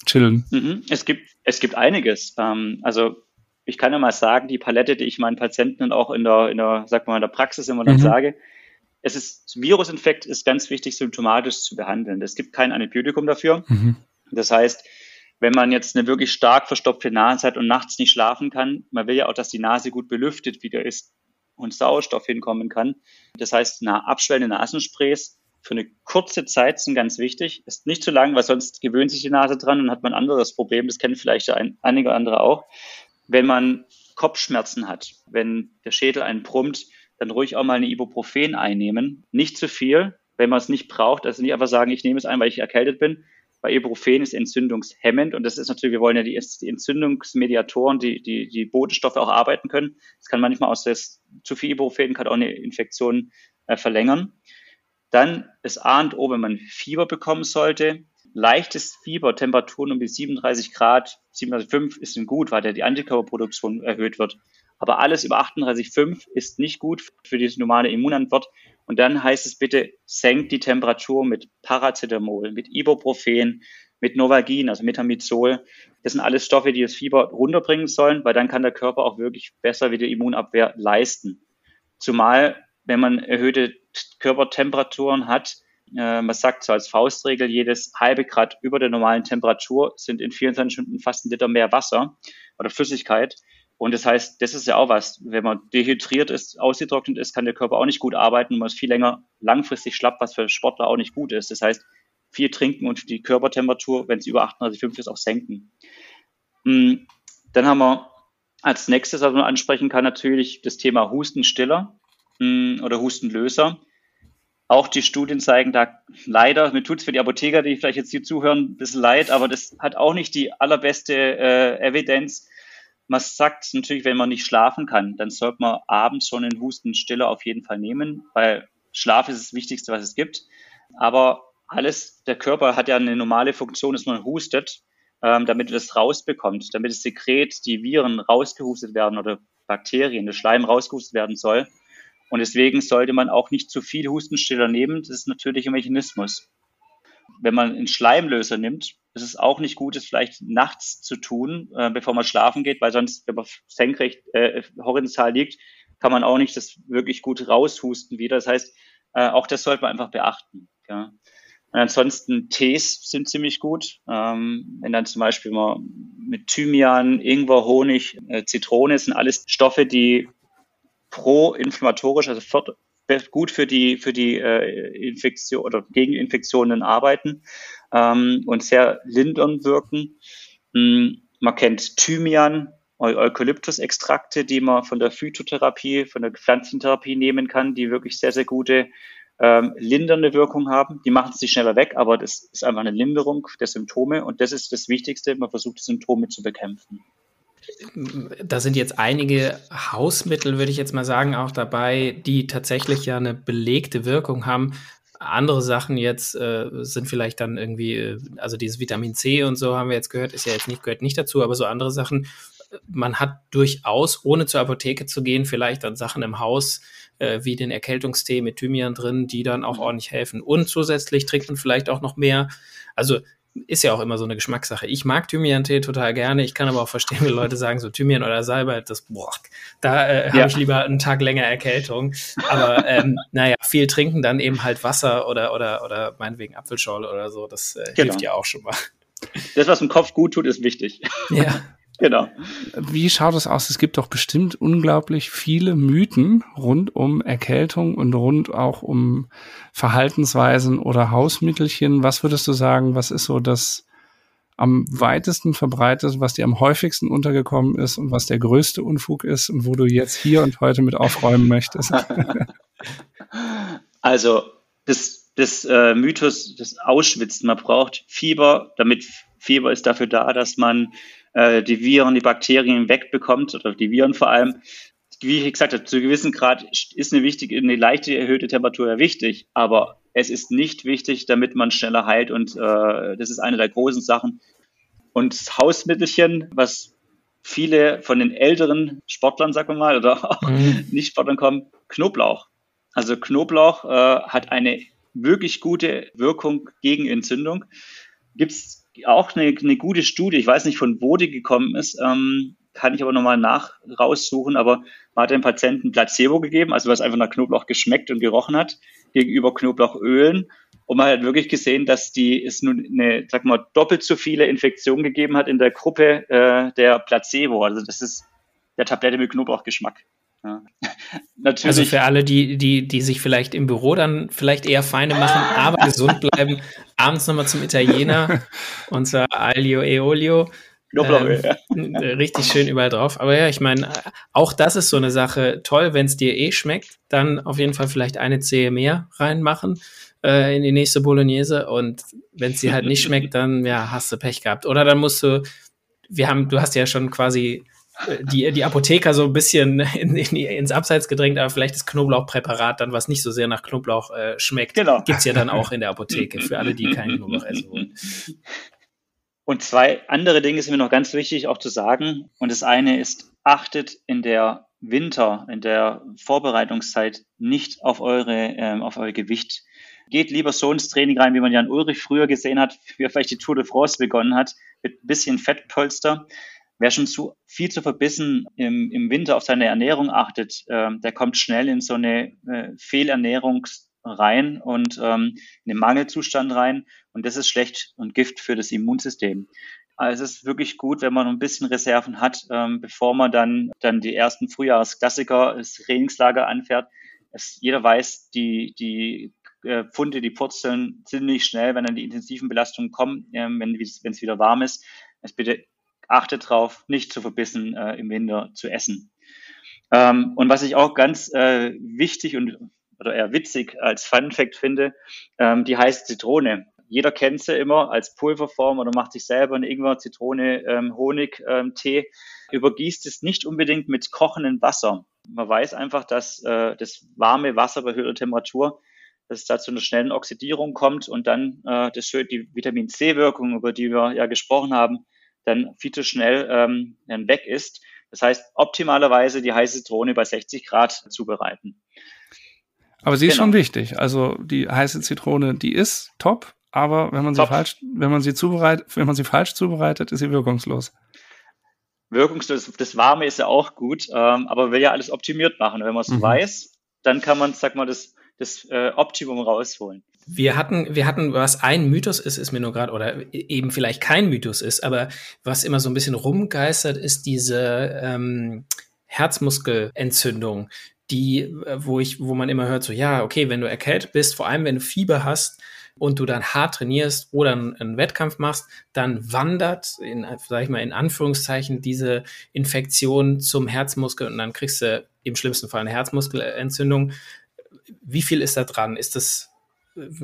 chillen. Mhm. Es gibt, es gibt einiges. Ähm, also ich kann ja mal sagen, die Palette, die ich meinen Patienten auch in der, in der, sag mal, in der Praxis immer dann mhm. sage, es ist, Virusinfekt ist ganz wichtig, symptomatisch zu behandeln. Es gibt kein Antibiotikum dafür. Mhm. Das heißt, wenn man jetzt eine wirklich stark verstopfte Nase hat und nachts nicht schlafen kann, man will ja auch, dass die Nase gut belüftet wieder ist und Sauerstoff hinkommen kann. Das heißt, na, abschwellende Nasensprays für eine kurze Zeit sind ganz wichtig. Ist nicht zu lang, weil sonst gewöhnt sich die Nase dran und hat man ein anderes Problem. Das kennen vielleicht ein, einige andere auch. Wenn man Kopfschmerzen hat, wenn der Schädel einen brummt, dann ruhig auch mal eine Ibuprofen einnehmen. Nicht zu viel, wenn man es nicht braucht. Also nicht einfach sagen, ich nehme es ein, weil ich erkältet bin. Weil Ibuprofen ist entzündungshemmend und das ist natürlich, wir wollen ja die, die Entzündungsmediatoren, die, die, die Botenstoffe auch arbeiten können. Das kann manchmal aus das, zu viel Ibuprofen kann auch eine Infektion äh, verlängern. Dann das A und O, wenn man Fieber bekommen sollte. Leichtes Fieber, Temperaturen um die 37 Grad, 37,5 ist gut, weil da die Antikörperproduktion erhöht wird. Aber alles über 38,5 ist nicht gut für diese normale Immunantwort. Und dann heißt es bitte, senkt die Temperatur mit Paracetamol, mit Ibuprofen, mit Novagin, also Metamizol. Das sind alles Stoffe, die das Fieber runterbringen sollen, weil dann kann der Körper auch wirklich besser wieder Immunabwehr leisten. Zumal, wenn man erhöhte Körpertemperaturen hat. Äh, man sagt so als Faustregel, jedes halbe Grad über der normalen Temperatur sind in 24 Stunden fast ein Liter mehr Wasser oder Flüssigkeit. Und das heißt, das ist ja auch was. Wenn man dehydriert ist, ausgetrocknet ist, kann der Körper auch nicht gut arbeiten. Man ist viel länger langfristig schlapp, was für Sportler auch nicht gut ist. Das heißt, viel trinken und die Körpertemperatur, wenn es über 38,5 ist, auch senken. Hm, dann haben wir als nächstes, was man ansprechen kann, natürlich das Thema Hustenstiller hm, oder Hustenlöser. Auch die Studien zeigen da leider, mir tut es für die Apotheker, die vielleicht jetzt hier zuhören, ein bisschen leid, aber das hat auch nicht die allerbeste äh, Evidenz. Man sagt natürlich, wenn man nicht schlafen kann, dann sollte man abends schon einen Hustenstiller auf jeden Fall nehmen, weil Schlaf ist das Wichtigste, was es gibt. Aber alles, der Körper hat ja eine normale Funktion, dass man hustet, ähm, damit er das rausbekommt, damit das Sekret, die Viren rausgehustet werden oder Bakterien, der Schleim rausgehustet werden soll. Und deswegen sollte man auch nicht zu viel Hustenstiller nehmen. Das ist natürlich ein Mechanismus. Wenn man einen Schleimlöser nimmt, ist es auch nicht gut, es vielleicht nachts zu tun, äh, bevor man schlafen geht, weil sonst, wenn man senkrecht äh, horizontal liegt, kann man auch nicht das wirklich gut raushusten wieder. Das heißt, äh, auch das sollte man einfach beachten. Ja. Und ansonsten Tees sind ziemlich gut. Ähm, wenn dann zum Beispiel mal mit Thymian, Ingwer, Honig, äh, Zitrone sind alles Stoffe, die pro-inflammatorisch, also gut für die, für die äh, Infektion oder gegen Infektionen arbeiten ähm, und sehr lindern wirken. Mhm. Man kennt Thymian, Eukalyptusextrakte, die man von der Phytotherapie, von der Pflanzentherapie nehmen kann, die wirklich sehr, sehr gute ähm, lindernde Wirkung haben. Die machen es nicht schneller weg, aber das ist einfach eine Linderung der Symptome und das ist das Wichtigste. Man versucht, die Symptome zu bekämpfen da sind jetzt einige Hausmittel, würde ich jetzt mal sagen, auch dabei, die tatsächlich ja eine belegte Wirkung haben. Andere Sachen jetzt äh, sind vielleicht dann irgendwie, äh, also dieses Vitamin C und so haben wir jetzt gehört, ist ja jetzt nicht, gehört nicht dazu, aber so andere Sachen, man hat durchaus, ohne zur Apotheke zu gehen, vielleicht dann Sachen im Haus, äh, wie den Erkältungstee mit Thymian drin, die dann auch ordentlich helfen. Und zusätzlich trinkt man vielleicht auch noch mehr. Also ist ja auch immer so eine Geschmackssache. Ich mag Thymian-Tee total gerne. Ich kann aber auch verstehen, wenn Leute sagen, so Thymian oder Salbei, das, boah, da äh, ja. habe ich lieber einen Tag länger Erkältung. Aber ähm, naja, viel trinken, dann eben halt Wasser oder, oder, oder meinetwegen Apfelschorle oder so, das äh, genau. hilft ja auch schon mal. Das, was im Kopf gut tut, ist wichtig. Ja. Genau. Wie schaut es aus? Es gibt doch bestimmt unglaublich viele Mythen rund um Erkältung und rund auch um Verhaltensweisen oder Hausmittelchen. Was würdest du sagen, was ist so das am weitesten verbreitet, was dir am häufigsten untergekommen ist und was der größte Unfug ist und wo du jetzt hier und heute mit aufräumen möchtest? also das, das äh, Mythos des Ausschwitzen. Man braucht Fieber, damit Fieber ist dafür da, dass man äh, die Viren, die Bakterien wegbekommt, oder die Viren vor allem. Wie ich gesagt habe, zu einem gewissen Grad ist eine wichtige, eine leichte erhöhte Temperatur ja wichtig, aber es ist nicht wichtig, damit man schneller heilt und äh, das ist eine der großen Sachen. Und das Hausmittelchen, was viele von den älteren Sportlern, sagen wir mal, oder auch mhm. Nicht-Sportlern kommen, Knoblauch. Also Knoblauch äh, hat eine wirklich gute Wirkung gegen Entzündung. Gibt es auch eine, eine gute Studie, ich weiß nicht, von wo die gekommen ist, ähm, kann ich aber nochmal nach raussuchen, aber man hat dem Patienten Placebo gegeben, also was einfach nach Knoblauch geschmeckt und gerochen hat, gegenüber Knoblauchölen. Und man hat wirklich gesehen, dass die es nun eine, sag mal, doppelt so viele Infektionen gegeben hat in der Gruppe äh, der Placebo. Also das ist der Tablette mit Knoblauchgeschmack. Ja. Natürlich. Also für alle, die, die, die sich vielleicht im Büro dann vielleicht eher Feinde machen, aber gesund bleiben, abends nochmal zum Italiener und zwar Aglio e Olio. Ähm, ja. Richtig schön überall drauf. Aber ja, ich meine, auch das ist so eine Sache. Toll, wenn es dir eh schmeckt, dann auf jeden Fall vielleicht eine Zehe mehr reinmachen äh, in die nächste Bolognese. Und wenn es dir halt nicht schmeckt, dann ja, hast du Pech gehabt. Oder dann musst du, wir haben, du hast ja schon quasi die, die Apotheker so ein bisschen in, in, ins Abseits gedrängt, aber vielleicht das Knoblauchpräparat dann, was nicht so sehr nach Knoblauch äh, schmeckt, genau. gibt's ja dann auch in der Apotheke für alle, die keinen Knoblauch essen wollen. Und zwei andere Dinge sind mir noch ganz wichtig auch zu sagen. Und das eine ist, achtet in der Winter, in der Vorbereitungszeit nicht auf eure, ähm, auf euer Gewicht. Geht lieber so ins Training rein, wie man Jan Ulrich früher gesehen hat, wie er vielleicht die Tour de France begonnen hat, mit ein bisschen Fettpolster. Wer schon zu viel zu verbissen im, im Winter auf seine Ernährung achtet, äh, der kommt schnell in so eine äh, Fehlernährung rein und ähm, in den Mangelzustand rein. Und das ist schlecht und Gift für das Immunsystem. Also es ist wirklich gut, wenn man ein bisschen Reserven hat, ähm, bevor man dann, dann die ersten Frühjahrsklassiker, das Trainingslager anfährt. Es, jeder weiß, die, die äh, Pfunde, die purzeln ziemlich schnell, wenn dann die intensiven Belastungen kommen, ähm, wenn es wieder warm ist. Also bitte achtet darauf, nicht zu verbissen äh, im Winter zu essen. Ähm, und was ich auch ganz äh, wichtig und oder eher witzig als Fun Fact finde, ähm, die heiße Zitrone. Jeder kennt sie immer als Pulverform oder macht sich selber einen Ingwer, Zitrone, ähm, Honig, ähm, Tee. Übergießt es nicht unbedingt mit kochendem Wasser. Man weiß einfach, dass äh, das warme Wasser bei höherer Temperatur, dass es da zu einer schnellen Oxidierung kommt und dann äh, das die Vitamin C-Wirkung, über die wir ja gesprochen haben, dann viel zu schnell ähm, weg ist. Das heißt, optimalerweise die heiße Zitrone bei 60 Grad zubereiten. Aber sie ist genau. schon wichtig. Also die heiße Zitrone, die ist top, aber wenn man top. sie falsch, wenn man sie zubereitet, wenn man sie falsch zubereitet, ist sie wirkungslos. Wirkungslos, das Warme ist ja auch gut, ähm, aber will ja alles optimiert machen. Wenn man es mhm. weiß, dann kann man, sag mal, das, das äh, Optimum rausholen. Wir hatten, wir hatten, was ein Mythos ist, ist mir nur gerade, oder eben vielleicht kein Mythos ist, aber was immer so ein bisschen rumgeistert, ist diese ähm, Herzmuskelentzündung, die, äh, wo ich, wo man immer hört, so ja, okay, wenn du erkältet bist, vor allem wenn du Fieber hast und du dann hart trainierst oder einen, einen Wettkampf machst, dann wandert, in, sag ich mal, in Anführungszeichen, diese Infektion zum Herzmuskel und dann kriegst du im schlimmsten Fall eine Herzmuskelentzündung. Wie viel ist da dran? Ist das,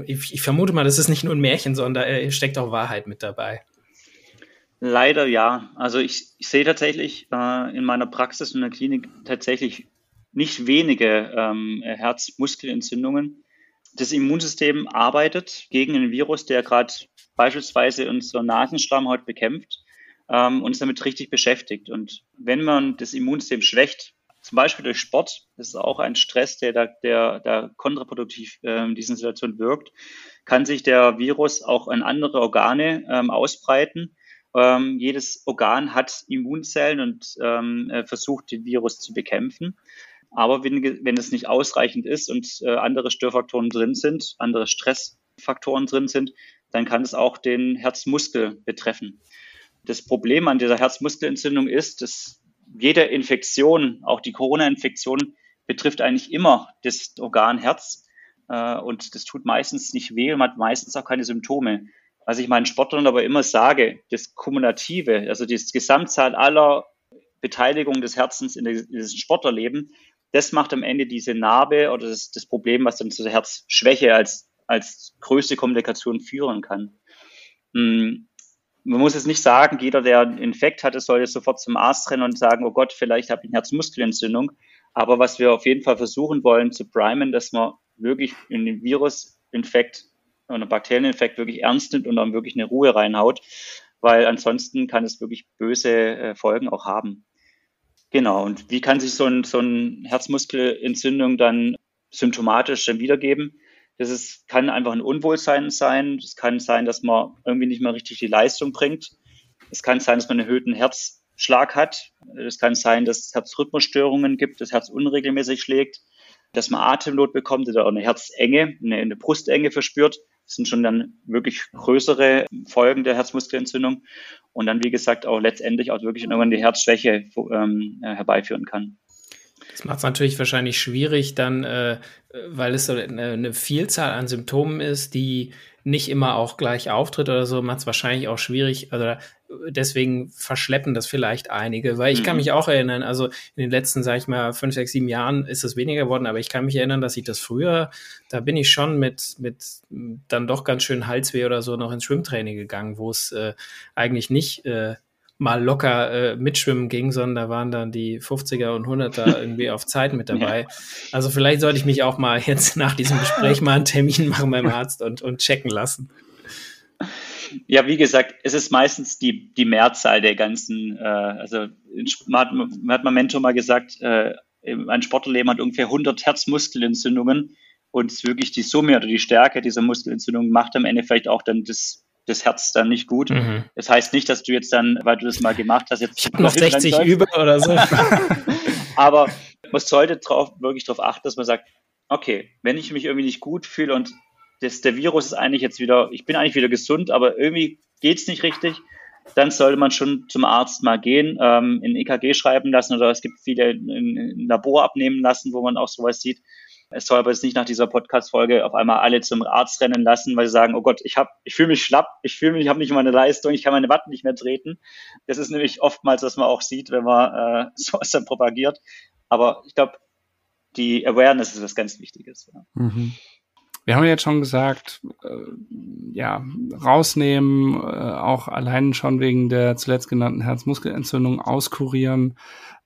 ich, ich vermute mal, das ist nicht nur ein Märchen, sondern da steckt auch Wahrheit mit dabei. Leider ja. Also ich, ich sehe tatsächlich äh, in meiner Praxis in der Klinik tatsächlich nicht wenige ähm, Herzmuskelentzündungen. Das Immunsystem arbeitet gegen einen Virus, der gerade beispielsweise unsere Nasenschleimhaut bekämpft ähm, und ist damit richtig beschäftigt. Und wenn man das Immunsystem schwächt, zum Beispiel durch Sport, das ist auch ein Stress, der da, der, der kontraproduktiv äh, in diesen Situationen wirkt, kann sich der Virus auch an andere Organe ähm, ausbreiten. Ähm, jedes Organ hat Immunzellen und ähm, äh, versucht, den Virus zu bekämpfen. Aber wenn, wenn es nicht ausreichend ist und äh, andere Störfaktoren drin sind, andere Stressfaktoren drin sind, dann kann es auch den Herzmuskel betreffen. Das Problem an dieser Herzmuskelentzündung ist, dass jede Infektion, auch die Corona-Infektion, betrifft eigentlich immer das Organ Herz. Äh, und das tut meistens nicht weh und hat meistens auch keine Symptome. Was ich meinen Sportlern aber immer sage, das Kumulative, also die Gesamtzahl aller Beteiligung des Herzens in diesem Sportlerleben das macht am Ende diese Narbe oder das, das Problem, was dann zur Herzschwäche als, als größte Komplikation führen kann. Hm. Man muss es nicht sagen, jeder, der einen Infekt hatte, soll jetzt sofort zum Arzt rennen und sagen, oh Gott, vielleicht habe ich eine Herzmuskelentzündung. Aber was wir auf jeden Fall versuchen wollen zu primen, dass man wirklich in den Virusinfekt oder einen Bakterieninfekt wirklich ernst nimmt und dann wirklich eine Ruhe reinhaut, weil ansonsten kann es wirklich böse äh, Folgen auch haben. Genau. Und wie kann sich so, ein, so eine Herzmuskelentzündung dann symptomatisch dann wiedergeben? Das ist, kann einfach ein Unwohlsein sein. Es kann sein, dass man irgendwie nicht mehr richtig die Leistung bringt. Es kann sein, dass man einen erhöhten Herzschlag hat. Es kann sein, dass es Herzrhythmusstörungen gibt, das Herz unregelmäßig schlägt, dass man Atemnot bekommt oder eine Herzenge, eine, eine Brustenge verspürt. Das sind schon dann wirklich größere Folgen der Herzmuskelentzündung und dann, wie gesagt, auch letztendlich auch wirklich irgendwann die Herzschwäche ähm, äh, herbeiführen kann. Das macht es natürlich wahrscheinlich schwierig, dann, äh, weil es so eine, eine, Vielzahl an Symptomen ist, die nicht immer auch gleich auftritt oder so, macht es wahrscheinlich auch schwierig. Also deswegen verschleppen das vielleicht einige, weil ich mhm. kann mich auch erinnern, also in den letzten, sag ich mal, fünf, sechs, sieben Jahren ist es weniger geworden, aber ich kann mich erinnern, dass ich das früher, da bin ich schon mit, mit dann doch ganz schön Halsweh oder so noch ins Schwimmtraining gegangen, wo es äh, eigentlich nicht äh, mal locker äh, mitschwimmen ging, sondern da waren dann die 50er und 100er irgendwie auf Zeit mit dabei. Ja. Also vielleicht sollte ich mich auch mal jetzt nach diesem Gespräch mal einen Termin machen beim Arzt und, und checken lassen. Ja, wie gesagt, es ist meistens die, die Mehrzahl der ganzen, äh, also man hat, man hat Memento mal gesagt, äh, ein Sportlerleben hat ungefähr 100 Herzmuskelentzündungen und wirklich die Summe oder die Stärke dieser Muskelentzündung macht am Ende vielleicht auch dann das das Herz dann nicht gut. Mhm. Das heißt nicht, dass du jetzt dann, weil du das mal gemacht hast, jetzt ich noch 60 über oder so. Aber man sollte drauf, wirklich darauf achten, dass man sagt, okay, wenn ich mich irgendwie nicht gut fühle und das, der Virus ist eigentlich jetzt wieder, ich bin eigentlich wieder gesund, aber irgendwie geht es nicht richtig, dann sollte man schon zum Arzt mal gehen, ähm, in EKG schreiben lassen oder es gibt viele ein Labor abnehmen lassen, wo man auch sowas sieht. Es soll aber jetzt nicht nach dieser Podcast-Folge auf einmal alle zum Arzt rennen lassen, weil sie sagen, oh Gott, ich ich fühle mich schlapp, ich fühle mich, ich habe nicht meine Leistung, ich kann meine Watt nicht mehr treten. Das ist nämlich oftmals, was man auch sieht, wenn man äh, sowas dann propagiert. Aber ich glaube, die Awareness ist was ganz Wichtiges. Ja. Mhm. Wir haben jetzt schon gesagt, äh, ja, rausnehmen, äh, auch allein schon wegen der zuletzt genannten Herzmuskelentzündung auskurieren.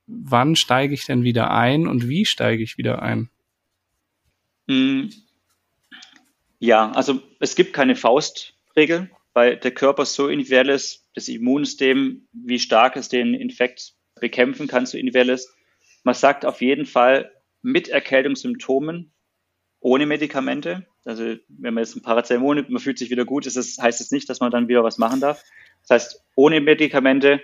Wann steige ich denn wieder ein und wie steige ich wieder ein? Hm. Ja, also es gibt keine Faustregel, weil der Körper so individuell ist, das Immunsystem, wie stark es den Infekt bekämpfen kann, so individuell ist. Man sagt auf jeden Fall mit Erkältungssymptomen ohne Medikamente. Also wenn man jetzt ein Paracetamol nimmt, man fühlt sich wieder gut, es, heißt es nicht, dass man dann wieder was machen darf. Das heißt, ohne Medikamente,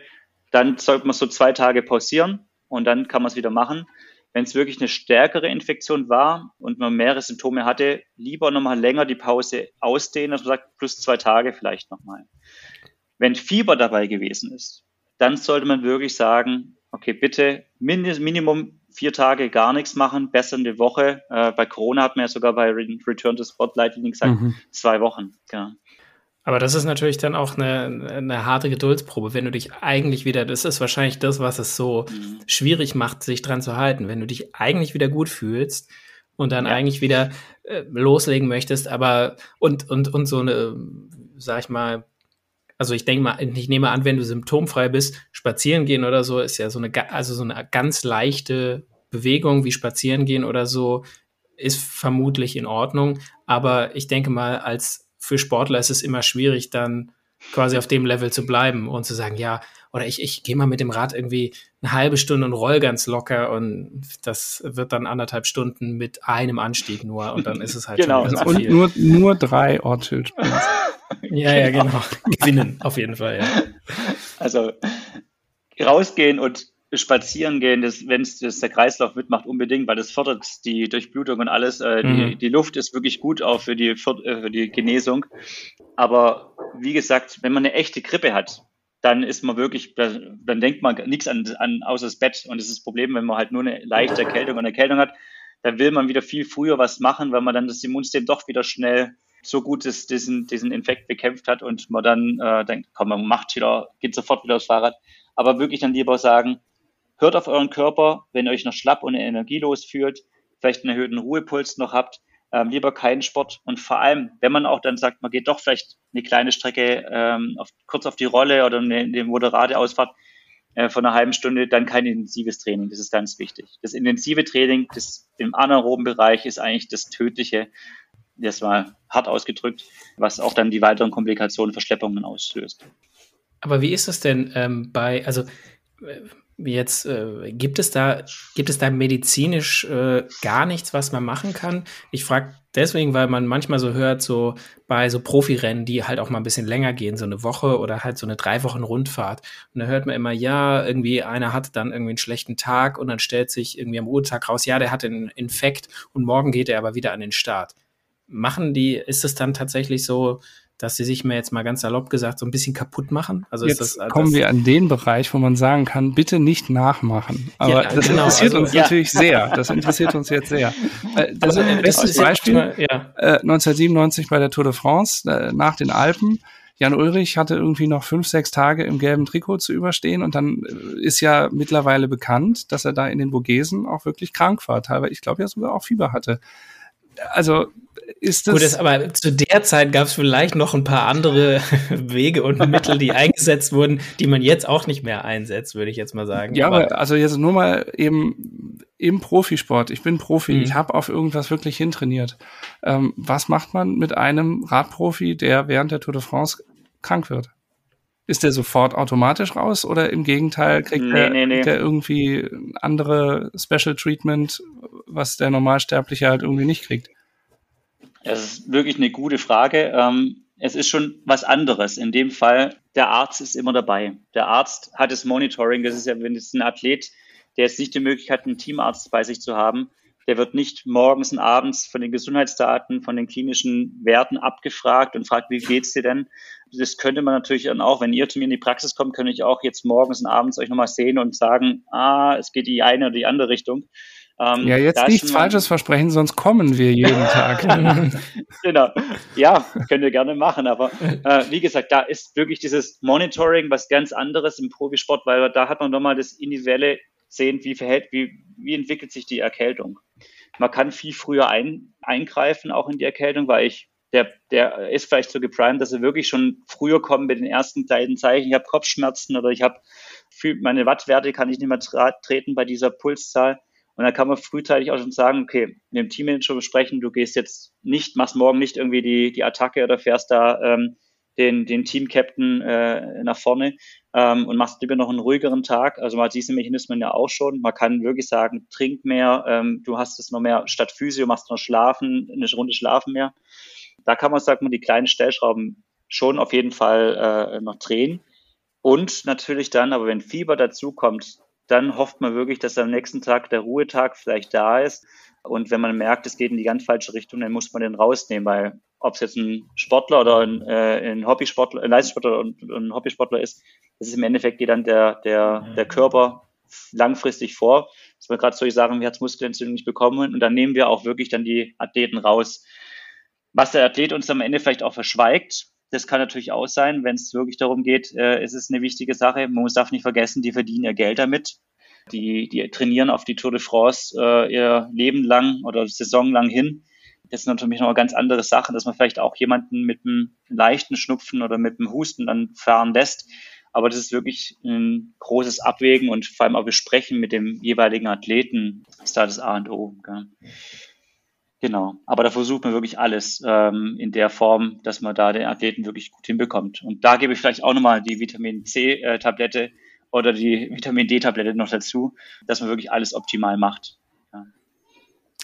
dann sollte man so zwei Tage pausieren und dann kann man es wieder machen. Wenn es wirklich eine stärkere Infektion war und man mehrere Symptome hatte, lieber nochmal länger die Pause ausdehnen, dass man sagt, plus zwei Tage vielleicht nochmal. Wenn Fieber dabei gewesen ist, dann sollte man wirklich sagen, okay, bitte Minimum vier Tage gar nichts machen, besser eine Woche. Äh, bei Corona hat man ja sogar bei Return to Spotlight gesagt, mhm. zwei Wochen. Genau. Aber das ist natürlich dann auch eine, eine harte Geduldsprobe, wenn du dich eigentlich wieder, das ist wahrscheinlich das, was es so mhm. schwierig macht, sich dran zu halten. Wenn du dich eigentlich wieder gut fühlst und dann ja. eigentlich wieder äh, loslegen möchtest, aber und, und, und so eine, sag ich mal, also ich denke mal, ich nehme an, wenn du symptomfrei bist, spazieren gehen oder so ist ja so eine, also so eine ganz leichte Bewegung wie spazieren gehen oder so ist vermutlich in Ordnung. Aber ich denke mal, als für Sportler ist es immer schwierig, dann quasi auf dem Level zu bleiben und zu sagen, ja, oder ich, ich gehe mal mit dem Rad irgendwie eine halbe Stunde und roll ganz locker und das wird dann anderthalb Stunden mit einem Anstieg nur und dann ist es halt genau. schon und nur, nur drei Ortsschild. ja, ja, genau. Gewinnen, auf jeden Fall, ja. Also rausgehen und spazieren gehen, wenn es der Kreislauf mitmacht, unbedingt, weil das fördert die Durchblutung und alles. Äh, mhm. die, die, Luft ist wirklich gut auch für die, für, äh, für die Genesung. Aber wie gesagt, wenn man eine echte Grippe hat, dann ist man wirklich, dann denkt man nichts an, an außer das Bett. Und das ist das Problem, wenn man halt nur eine leichte Erkältung und Erkältung hat, dann will man wieder viel früher was machen, weil man dann das Immunsystem doch wieder schnell so gut ist, diesen, diesen Infekt bekämpft hat und man dann äh, denkt, komm, man macht wieder, geht sofort wieder aufs Fahrrad. Aber wirklich dann lieber sagen, hört auf euren Körper, wenn ihr euch noch schlapp und energielos fühlt, vielleicht einen erhöhten Ruhepuls noch habt, ähm, lieber keinen Sport. Und vor allem, wenn man auch dann sagt, man geht doch vielleicht eine kleine Strecke ähm, auf, kurz auf die Rolle oder eine, eine moderate Ausfahrt äh, von einer halben Stunde, dann kein intensives Training. Das ist ganz wichtig. Das intensive Training das im anaeroben Bereich ist eigentlich das Tödliche, das war hart ausgedrückt, was auch dann die weiteren Komplikationen, Verschleppungen auslöst. Aber wie ist das denn ähm, bei, also äh, Jetzt äh, gibt es da gibt es da medizinisch äh, gar nichts, was man machen kann. Ich frage deswegen, weil man manchmal so hört, so bei so Profirennen, die halt auch mal ein bisschen länger gehen, so eine Woche oder halt so eine drei Wochen Rundfahrt. Und da hört man immer, ja, irgendwie einer hat dann irgendwie einen schlechten Tag und dann stellt sich irgendwie am Ruhetag raus, ja, der hat einen Infekt und morgen geht er aber wieder an den Start. Machen die, ist es dann tatsächlich so, dass sie sich mir jetzt mal ganz salopp gesagt so ein bisschen kaputt machen. Also jetzt das, kommen das, wir an den Bereich, wo man sagen kann, bitte nicht nachmachen. Aber ja, das genau, interessiert also, uns ja. natürlich sehr. Das interessiert uns jetzt sehr. Äh, das, also, das ist Beispiel mal, ja. 1997 äh, bei der Tour de France äh, nach den Alpen. Jan Ulrich hatte irgendwie noch fünf, sechs Tage im gelben Trikot zu überstehen und dann ist ja mittlerweile bekannt, dass er da in den Vogesen auch wirklich krank war. Teilweise, ich glaube ja sogar auch Fieber hatte. Also ist das. Gut, das, aber zu der Zeit gab es vielleicht noch ein paar andere Wege und Mittel, die eingesetzt wurden, die man jetzt auch nicht mehr einsetzt, würde ich jetzt mal sagen. Ja, aber also jetzt nur mal eben im Profisport. Ich bin Profi, mhm. ich habe auf irgendwas wirklich hintrainiert. Ähm, was macht man mit einem Radprofi, der während der Tour de France krank wird? Ist der sofort automatisch raus oder im Gegenteil kriegt nee, er, nee, nee. der irgendwie andere Special Treatment, was der Normalsterbliche halt irgendwie nicht kriegt? Das ist wirklich eine gute Frage. Ähm, es ist schon was anderes. In dem Fall, der Arzt ist immer dabei. Der Arzt hat das Monitoring. Das ist ja, wenn es ein Athlet, der jetzt nicht die Möglichkeit hat, einen Teamarzt bei sich zu haben, Der wird nicht morgens und abends von den Gesundheitsdaten, von den klinischen Werten abgefragt und fragt, wie geht's dir denn? Das könnte man natürlich dann auch, wenn ihr zu mir in die Praxis kommt, könnte ich auch jetzt morgens und abends euch nochmal sehen und sagen, ah, es geht die eine oder die andere Richtung. Ähm, ja, jetzt nichts Falsches versprechen, sonst kommen wir jeden Tag. genau. Ja, könnt ihr gerne machen. Aber äh, wie gesagt, da ist wirklich dieses Monitoring was ganz anderes im Profisport, weil da hat man nochmal das individuelle sehen, wie verhält, wie, wie entwickelt sich die Erkältung. Man kann viel früher ein, eingreifen, auch in die Erkältung, weil ich, der, der ist vielleicht so geprimed, dass er wirklich schon früher kommt mit den ersten kleinen Zeichen. Ich habe Kopfschmerzen oder ich habe meine Wattwerte kann ich nicht mehr treten bei dieser Pulszahl. Und dann kann man frühzeitig auch schon sagen, okay, mit dem Teammanager besprechen, du gehst jetzt nicht, machst morgen nicht irgendwie die, die Attacke oder fährst da ähm, den, den Team-Captain äh, nach vorne ähm, und machst lieber noch einen ruhigeren Tag. Also man hat diese Mechanismen ja auch schon. Man kann wirklich sagen, trink mehr, ähm, du hast es noch mehr, statt Physio machst du noch Schlafen, eine Runde Schlafen mehr. Da kann man, sagen, die kleinen Stellschrauben schon auf jeden Fall äh, noch drehen. Und natürlich dann, aber wenn Fieber dazukommt, dann hofft man wirklich, dass am nächsten Tag der Ruhetag vielleicht da ist. Und wenn man merkt, es geht in die ganz falsche Richtung, dann muss man den rausnehmen, weil ob es jetzt ein Sportler oder ein, äh, ein Hobbysportler, ein Leistungssportler und, und, ein Hobbysportler ist, das ist im Endeffekt geht dann der, der, der Körper langfristig vor, dass wir gerade solche Sachen wie Herzmuskelentzündung nicht bekommen und dann nehmen wir auch wirklich dann die Athleten raus. Was der Athlet uns am Ende vielleicht auch verschweigt, das kann natürlich auch sein, wenn es wirklich darum geht, äh, ist es eine wichtige Sache. Man darf nicht vergessen, die verdienen ihr Geld damit. Die, die trainieren auf die Tour de France äh, ihr Leben lang oder saisonlang hin. Das ist natürlich noch ganz andere Sache, dass man vielleicht auch jemanden mit einem leichten Schnupfen oder mit einem Husten dann fahren lässt. Aber das ist wirklich ein großes Abwägen und vor allem auch Besprechen mit dem jeweiligen Athleten ist da das A und O. Gell. Genau. Aber da versucht man wirklich alles ähm, in der Form, dass man da den Athleten wirklich gut hinbekommt. Und da gebe ich vielleicht auch nochmal die Vitamin C-Tablette äh, oder die Vitamin D-Tablette noch dazu, dass man wirklich alles optimal macht. Ja.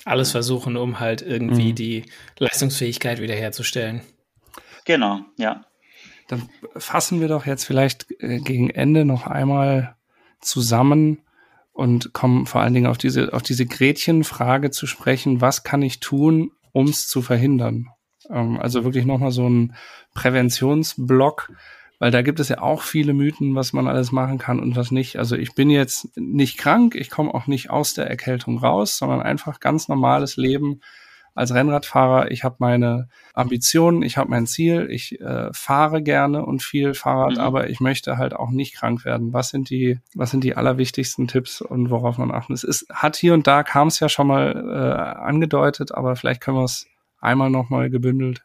Alles versuchen, um halt irgendwie mhm. die Leistungsfähigkeit wiederherzustellen. Genau, ja. Dann fassen wir doch jetzt vielleicht äh, gegen Ende noch einmal zusammen, und kommen vor allen Dingen auf diese, auf diese Gretchenfrage zu sprechen, was kann ich tun, um es zu verhindern? Ähm, also wirklich nochmal so ein Präventionsblock, weil da gibt es ja auch viele Mythen, was man alles machen kann und was nicht. Also ich bin jetzt nicht krank, ich komme auch nicht aus der Erkältung raus, sondern einfach ganz normales Leben als Rennradfahrer, ich habe meine Ambitionen, ich habe mein Ziel, ich äh, fahre gerne und viel Fahrrad, mhm. aber ich möchte halt auch nicht krank werden. Was sind die, was sind die allerwichtigsten Tipps und worauf man achten? Es ist, hat hier und da kam es ja schon mal äh, angedeutet, aber vielleicht können wir es einmal nochmal gebündelt.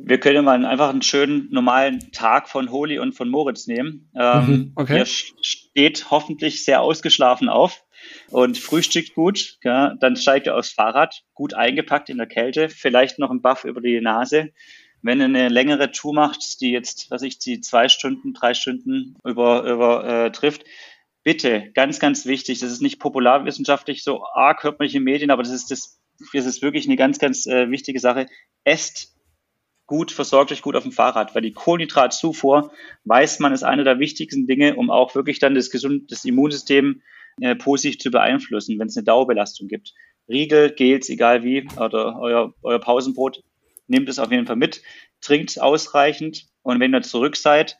Wir können mal einfach einen schönen normalen Tag von Holi und von Moritz nehmen. Ähm, mhm, okay. Der steht hoffentlich sehr ausgeschlafen auf und frühstückt gut. Ja, dann steigt er aufs Fahrrad, gut eingepackt in der Kälte, vielleicht noch ein Buff über die Nase. Wenn er eine längere Tour macht, die jetzt, was ich, die zwei Stunden, drei Stunden über, über äh, trifft, bitte, ganz, ganz wichtig, das ist nicht popularwissenschaftlich so arg, hört man nicht in Medien, aber das ist, das, das ist wirklich eine ganz, ganz äh, wichtige Sache. Esst gut, versorgt euch gut auf dem Fahrrad, weil die Kohlenhydratzufuhr, weiß man, ist eine der wichtigsten Dinge, um auch wirklich dann das, gesund, das Immunsystem äh, positiv zu beeinflussen, wenn es eine Dauerbelastung gibt. Riegel, Gels, egal wie, oder euer, euer Pausenbrot, nehmt es auf jeden Fall mit, trinkt ausreichend und wenn ihr zurück seid,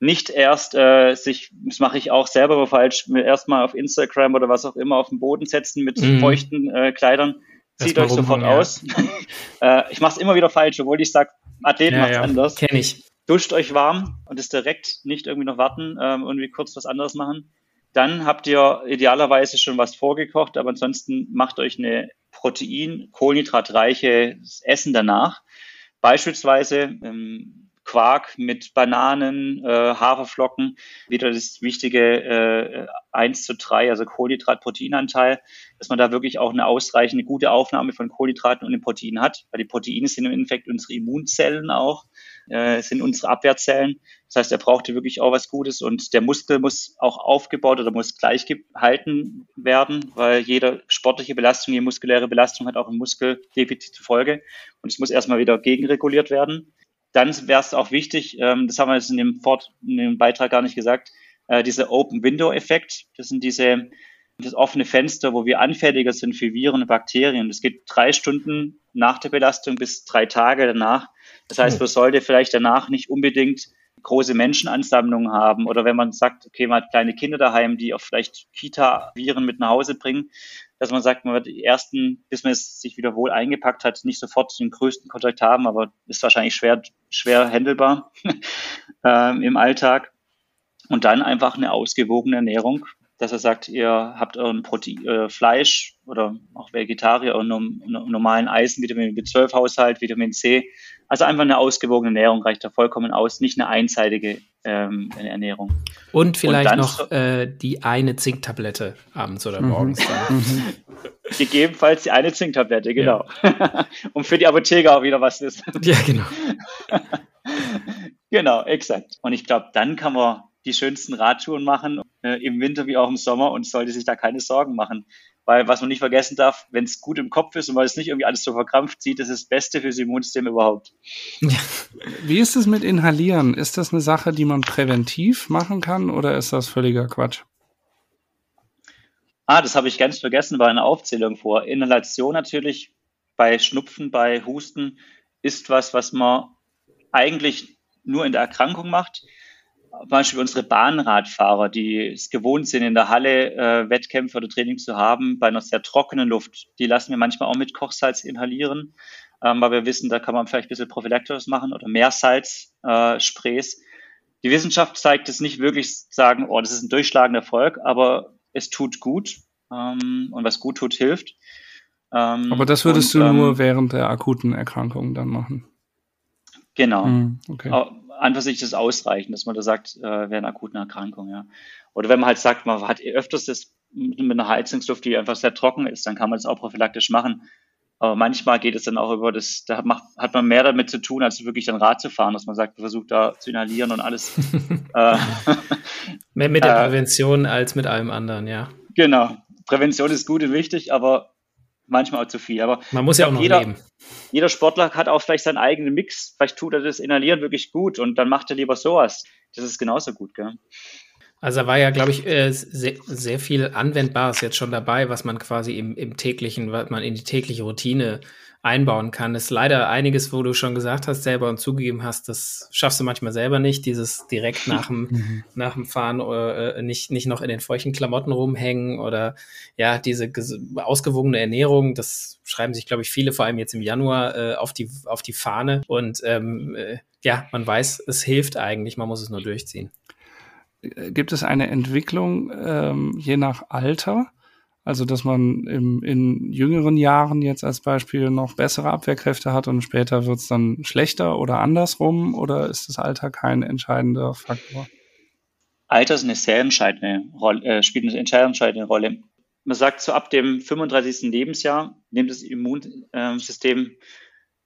nicht erst äh, sich, das mache ich auch selber aber falsch, erstmal auf Instagram oder was auch immer auf den Boden setzen mit mhm. feuchten äh, Kleidern. Zieht euch sofort ja. aus. äh, ich mache es immer wieder falsch, obwohl ich sage, Athleten ja, macht es ja. anders. Kenn ich. Duscht euch warm und es direkt nicht irgendwie noch warten, ähm, irgendwie kurz was anderes machen. Dann habt ihr idealerweise schon was vorgekocht, aber ansonsten macht euch eine Protein, kohlenhydratreiche Essen danach. Beispielsweise ähm, Quark mit Bananen, äh, Haferflocken, wieder das wichtige äh, 1 zu 3, also Kohlenhydrat-Proteinanteil, dass man da wirklich auch eine ausreichende, gute Aufnahme von Kohlenhydraten und den Proteinen hat, weil die Proteine sind im Endeffekt unsere Immunzellen auch äh, sind unsere Abwehrzellen. Das heißt, er brauchte wirklich auch was Gutes und der Muskel muss auch aufgebaut oder muss gleich gehalten werden, weil jede sportliche Belastung, jede muskuläre Belastung hat auch ein Muskeldefizit zur Folge und es muss erstmal wieder gegenreguliert werden. Dann wäre es auch wichtig, ähm, das haben wir jetzt in dem, Fort, in dem Beitrag gar nicht gesagt, äh, dieser Open Window Effekt. Das sind diese das offene Fenster, wo wir anfälliger sind für Viren und Bakterien. Das geht drei Stunden nach der Belastung bis drei Tage danach. Das heißt, man sollte vielleicht danach nicht unbedingt große Menschenansammlungen haben oder wenn man sagt, okay, man hat kleine Kinder daheim, die auch vielleicht Kita-Viren mit nach Hause bringen, dass man sagt, man wird die ersten, bis man es sich wieder wohl eingepackt hat, nicht sofort den größten Kontakt haben, aber ist wahrscheinlich schwer, schwer handelbar ähm, im Alltag. Und dann einfach eine ausgewogene Ernährung, dass er sagt, ihr habt euren Protein, äh, Fleisch oder auch Vegetarier und normalen Eisen, Vitamin B12-Haushalt, Vitamin C. Also einfach eine ausgewogene Ernährung reicht da vollkommen aus, nicht eine einseitige ähm, Ernährung. Und vielleicht und noch äh, die eine Zinktablette abends oder mhm. morgens. Mhm. Gegebenenfalls die eine Zinktablette, genau. Ja. und für die Apotheker auch wieder was ist. Ja, genau. genau, exakt. Und ich glaube, dann kann man die schönsten Radtouren machen, äh, im Winter wie auch im Sommer und sollte sich da keine Sorgen machen. Weil was man nicht vergessen darf, wenn es gut im Kopf ist und man es nicht irgendwie alles so verkrampft sieht, das ist das Beste fürs Immunsystem überhaupt. Ja. Wie ist es mit Inhalieren? Ist das eine Sache, die man präventiv machen kann oder ist das völliger Quatsch? Ah, das habe ich ganz vergessen bei einer Aufzählung vor. Inhalation natürlich bei Schnupfen, bei Husten ist was, was man eigentlich nur in der Erkrankung macht Beispiel unsere Bahnradfahrer, die es gewohnt sind, in der Halle äh, Wettkämpfe oder Training zu haben, bei einer sehr trockenen Luft, die lassen wir manchmal auch mit Kochsalz inhalieren, ähm, weil wir wissen, da kann man vielleicht ein bisschen Prophylaktisch machen oder Meersalz-Sprays. Äh, die Wissenschaft zeigt es nicht wirklich sagen, oh, das ist ein durchschlagender Erfolg, aber es tut gut ähm, und was gut tut, hilft. Ähm, aber das würdest und, du nur ähm, während der akuten Erkrankung dann machen? Genau. Hm, okay für sich das ausreichen, dass man da sagt, äh, wäre eine akute Erkrankung, ja. Oder wenn man halt sagt, man hat öfters das mit einer Heizungsluft, die einfach sehr trocken ist, dann kann man das auch prophylaktisch machen. Aber manchmal geht es dann auch über das, da hat man mehr damit zu tun, als wirklich dann Rad zu fahren, dass man sagt, versucht da zu inhalieren und alles. äh, mehr mit der äh, Prävention als mit allem anderen, ja. Genau. Prävention ist gut und wichtig, aber manchmal auch zu viel. Aber man muss ja auch noch jeder, leben. Jeder Sportler hat auch vielleicht seinen eigenen Mix. Vielleicht tut er das Inhalieren wirklich gut und dann macht er lieber sowas. Das ist genauso gut, gell? Also da war ja, glaube ich, äh, sehr, sehr viel Anwendbares jetzt schon dabei, was man quasi im, im täglichen, was man in die tägliche Routine einbauen kann. Ist leider einiges, wo du schon gesagt hast selber und zugegeben hast, das schaffst du manchmal selber nicht, dieses direkt nach dem, mhm. nach dem Fahren äh, nicht, nicht noch in den feuchten Klamotten rumhängen oder ja, diese ausgewogene Ernährung, das schreiben sich, glaube ich, viele, vor allem jetzt im Januar, äh, auf, die, auf die Fahne. Und ähm, äh, ja, man weiß, es hilft eigentlich, man muss es nur durchziehen. Gibt es eine Entwicklung ähm, je nach Alter? Also, dass man im, in jüngeren Jahren jetzt als Beispiel noch bessere Abwehrkräfte hat und später wird es dann schlechter oder andersrum? Oder ist das Alter kein entscheidender Faktor? Alter ist eine sehr entscheidende Rolle, äh, spielt eine entscheidende Rolle. Man sagt, so ab dem 35. Lebensjahr nimmt das Immunsystem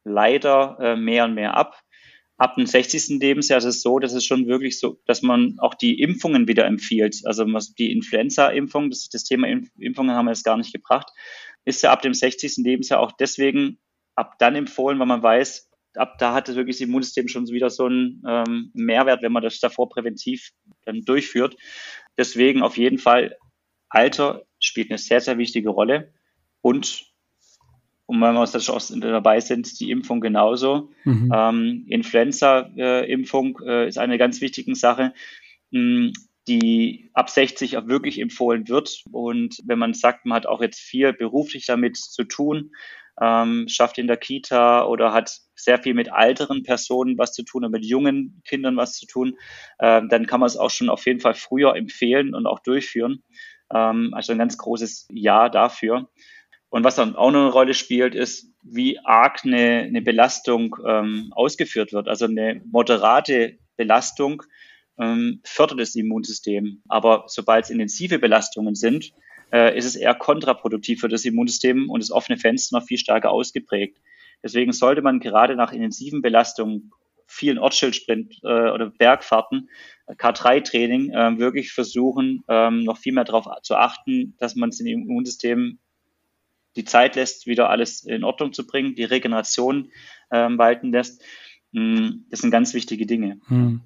leider äh, mehr und mehr ab ab dem 60. Lebensjahr ist es so, dass es schon wirklich so, dass man auch die Impfungen wieder empfiehlt. Also die Influenza-Impfung, das, das Thema Impfungen haben wir jetzt gar nicht gebracht, ist ja ab dem 60. Lebensjahr auch deswegen ab dann empfohlen, weil man weiß, ab da hat das wirklich das Immunsystem schon wieder so einen ähm, Mehrwert, wenn man das davor präventiv dann durchführt. Deswegen auf jeden Fall Alter spielt eine sehr, sehr wichtige Rolle und und wenn wir uns da schon dabei sind, die Impfung genauso. Mhm. Ähm, Influenza-Impfung äh, ist eine ganz wichtige Sache, mh, hm, die ab 60 auch wirklich empfohlen wird. Und wenn man sagt, man hat auch jetzt viel beruflich damit zu tun, ähm, schafft in der Kita oder hat sehr viel mit älteren Personen was zu tun und mit jungen Kindern was zu tun, äh, dann kann man es auch schon auf jeden Fall früher empfehlen und auch durchführen. Ähm, also ein ganz großes Ja dafür. Und was dann auch noch eine Rolle spielt, ist, wie arg eine, eine Belastung ähm, ausgeführt wird. Also eine moderate Belastung ähm, fördert das Immunsystem. Aber sobald es intensive Belastungen sind, äh, ist es eher kontraproduktiv für das Immunsystem und das offene Fenster noch viel stärker ausgeprägt. Deswegen sollte man gerade nach intensiven Belastungen, vielen Ortsschildsprint äh, oder Bergfahrten, K3-Training, äh, wirklich versuchen, ähm, noch viel mehr darauf zu achten, dass man das Immunsystem die Zeit lässt, wieder alles in Ordnung zu bringen, die Regeneration ähm, walten lässt. Mm, das sind ganz wichtige Dinge. Hm.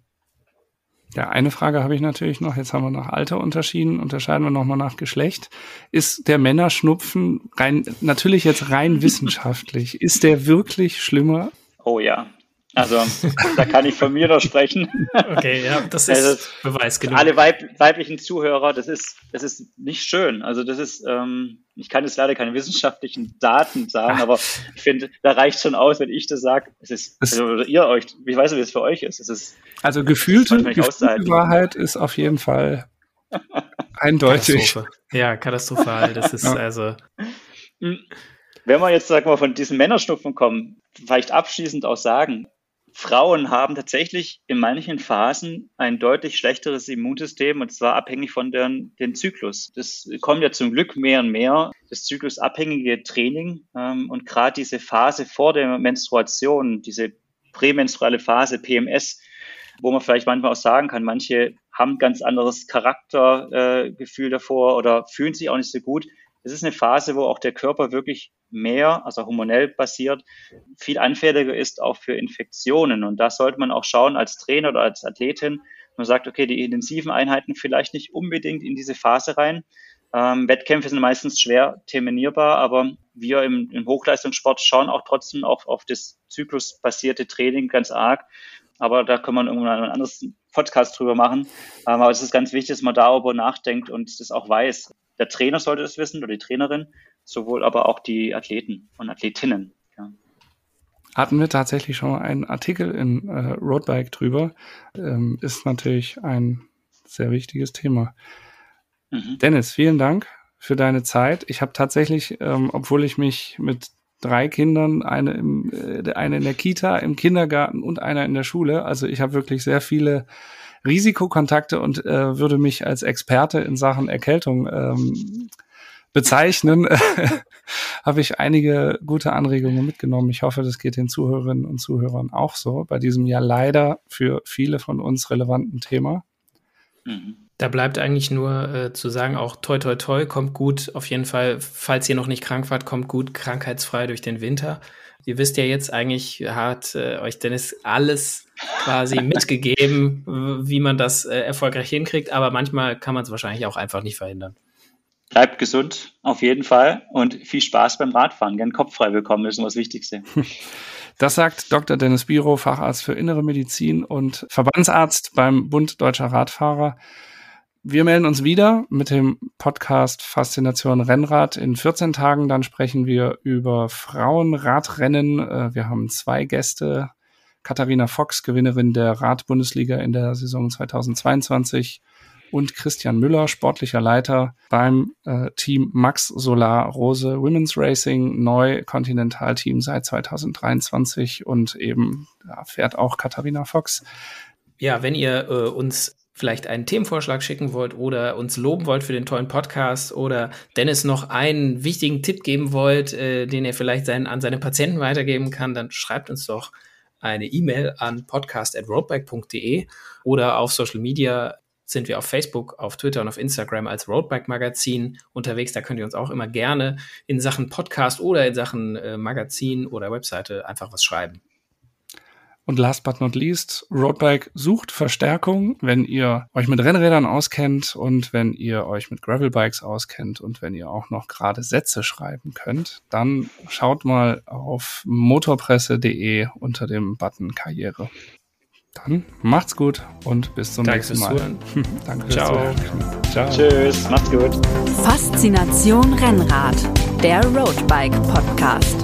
Ja, eine Frage habe ich natürlich noch. Jetzt haben wir nach Alter unterschieden. Unterscheiden wir nochmal nach Geschlecht. Ist der Männerschnupfen rein, natürlich jetzt rein wissenschaftlich, ist der wirklich schlimmer? Oh ja. Also, da kann ich von mir noch sprechen. Okay, ja, das ist also, Beweis genug. Alle weib weiblichen Zuhörer, das ist, das ist nicht schön. Also, das ist, ähm, ich kann jetzt leider keine wissenschaftlichen Daten sagen, aber ich finde, da reicht schon aus, wenn ich das sage. Es ist, also, oder ihr euch, ich weiß nicht, wie es für euch ist. Es ist also, gefühlte, gefühlte Wahrheit ist auf jeden Fall eindeutig. Katastrophe. Ja, katastrophal. Das ist ja. also. Wenn wir jetzt, sagen wir, von diesen Männerschnupfen kommen, vielleicht abschließend auch sagen, Frauen haben tatsächlich in manchen Phasen ein deutlich schlechteres Immunsystem und zwar abhängig von deren, den Zyklus. Das kommt ja zum Glück mehr und mehr, das zyklusabhängige Training ähm, und gerade diese Phase vor der Menstruation, diese prämenstruale Phase PMS, wo man vielleicht manchmal auch sagen kann, manche haben ganz anderes Charaktergefühl äh, davor oder fühlen sich auch nicht so gut. Es ist eine Phase, wo auch der Körper wirklich mehr, also hormonell basiert, viel anfälliger ist auch für Infektionen. Und da sollte man auch schauen als Trainer oder als Athletin, man sagt, okay, die intensiven Einheiten vielleicht nicht unbedingt in diese Phase rein. Ähm, Wettkämpfe sind meistens schwer terminierbar, aber wir im, im Hochleistungssport schauen auch trotzdem auch auf das zyklusbasierte Training ganz arg. Aber da kann man irgendwann ein anderes Podcast drüber machen. Ähm, aber es ist ganz wichtig, dass man darüber nachdenkt und das auch weiß. Der Trainer sollte es wissen oder die Trainerin, sowohl aber auch die Athleten und Athletinnen. Ja. Hatten wir tatsächlich schon einen Artikel in äh, Roadbike drüber. Ähm, ist natürlich ein sehr wichtiges Thema. Mhm. Dennis, vielen Dank für deine Zeit. Ich habe tatsächlich, ähm, obwohl ich mich mit drei Kindern, eine, im, äh, eine in der Kita, im Kindergarten und einer in der Schule, also ich habe wirklich sehr viele Risikokontakte und äh, würde mich als Experte in Sachen Erkältung ähm, bezeichnen, habe ich einige gute Anregungen mitgenommen. Ich hoffe, das geht den Zuhörerinnen und Zuhörern auch so bei diesem ja leider für viele von uns relevanten Thema. Mhm. Da bleibt eigentlich nur äh, zu sagen, auch toi toi toi, kommt gut. Auf jeden Fall, falls ihr noch nicht krank wart, kommt gut krankheitsfrei durch den Winter. Ihr wisst ja jetzt eigentlich, hat äh, euch Dennis alles quasi mitgegeben, wie man das äh, erfolgreich hinkriegt, aber manchmal kann man es wahrscheinlich auch einfach nicht verhindern. Bleibt gesund, auf jeden Fall, und viel Spaß beim Radfahren. Gern Kopf frei bekommen, ist das Wichtigste. Das sagt Dr. Dennis Biro, Facharzt für Innere Medizin und Verbandsarzt beim Bund Deutscher Radfahrer. Wir melden uns wieder mit dem Podcast Faszination Rennrad in 14 Tagen. Dann sprechen wir über Frauenradrennen. Äh, wir haben zwei Gäste. Katharina Fox, Gewinnerin der Radbundesliga in der Saison 2022 und Christian Müller, sportlicher Leiter beim äh, Team Max Solar Rose Women's Racing, neu Kontinentalteam seit 2023 und eben da fährt auch Katharina Fox. Ja, wenn ihr äh, uns vielleicht einen Themenvorschlag schicken wollt oder uns loben wollt für den tollen Podcast oder Dennis noch einen wichtigen Tipp geben wollt, äh, den er vielleicht seinen, an seine Patienten weitergeben kann, dann schreibt uns doch eine E-Mail an podcast.roadbike.de oder auf Social Media sind wir auf Facebook, auf Twitter und auf Instagram als Roadbike Magazin unterwegs. Da könnt ihr uns auch immer gerne in Sachen Podcast oder in Sachen äh, Magazin oder Webseite einfach was schreiben. Und last but not least, Roadbike sucht Verstärkung, wenn ihr euch mit Rennrädern auskennt und wenn ihr euch mit Gravelbikes auskennt und wenn ihr auch noch gerade Sätze schreiben könnt, dann schaut mal auf motorpresse.de unter dem Button Karriere. Dann macht's gut und bis zum Danke nächsten Mal. Danke fürs Ciao. Ciao. Tschüss, macht's gut. Faszination Rennrad, der Roadbike Podcast.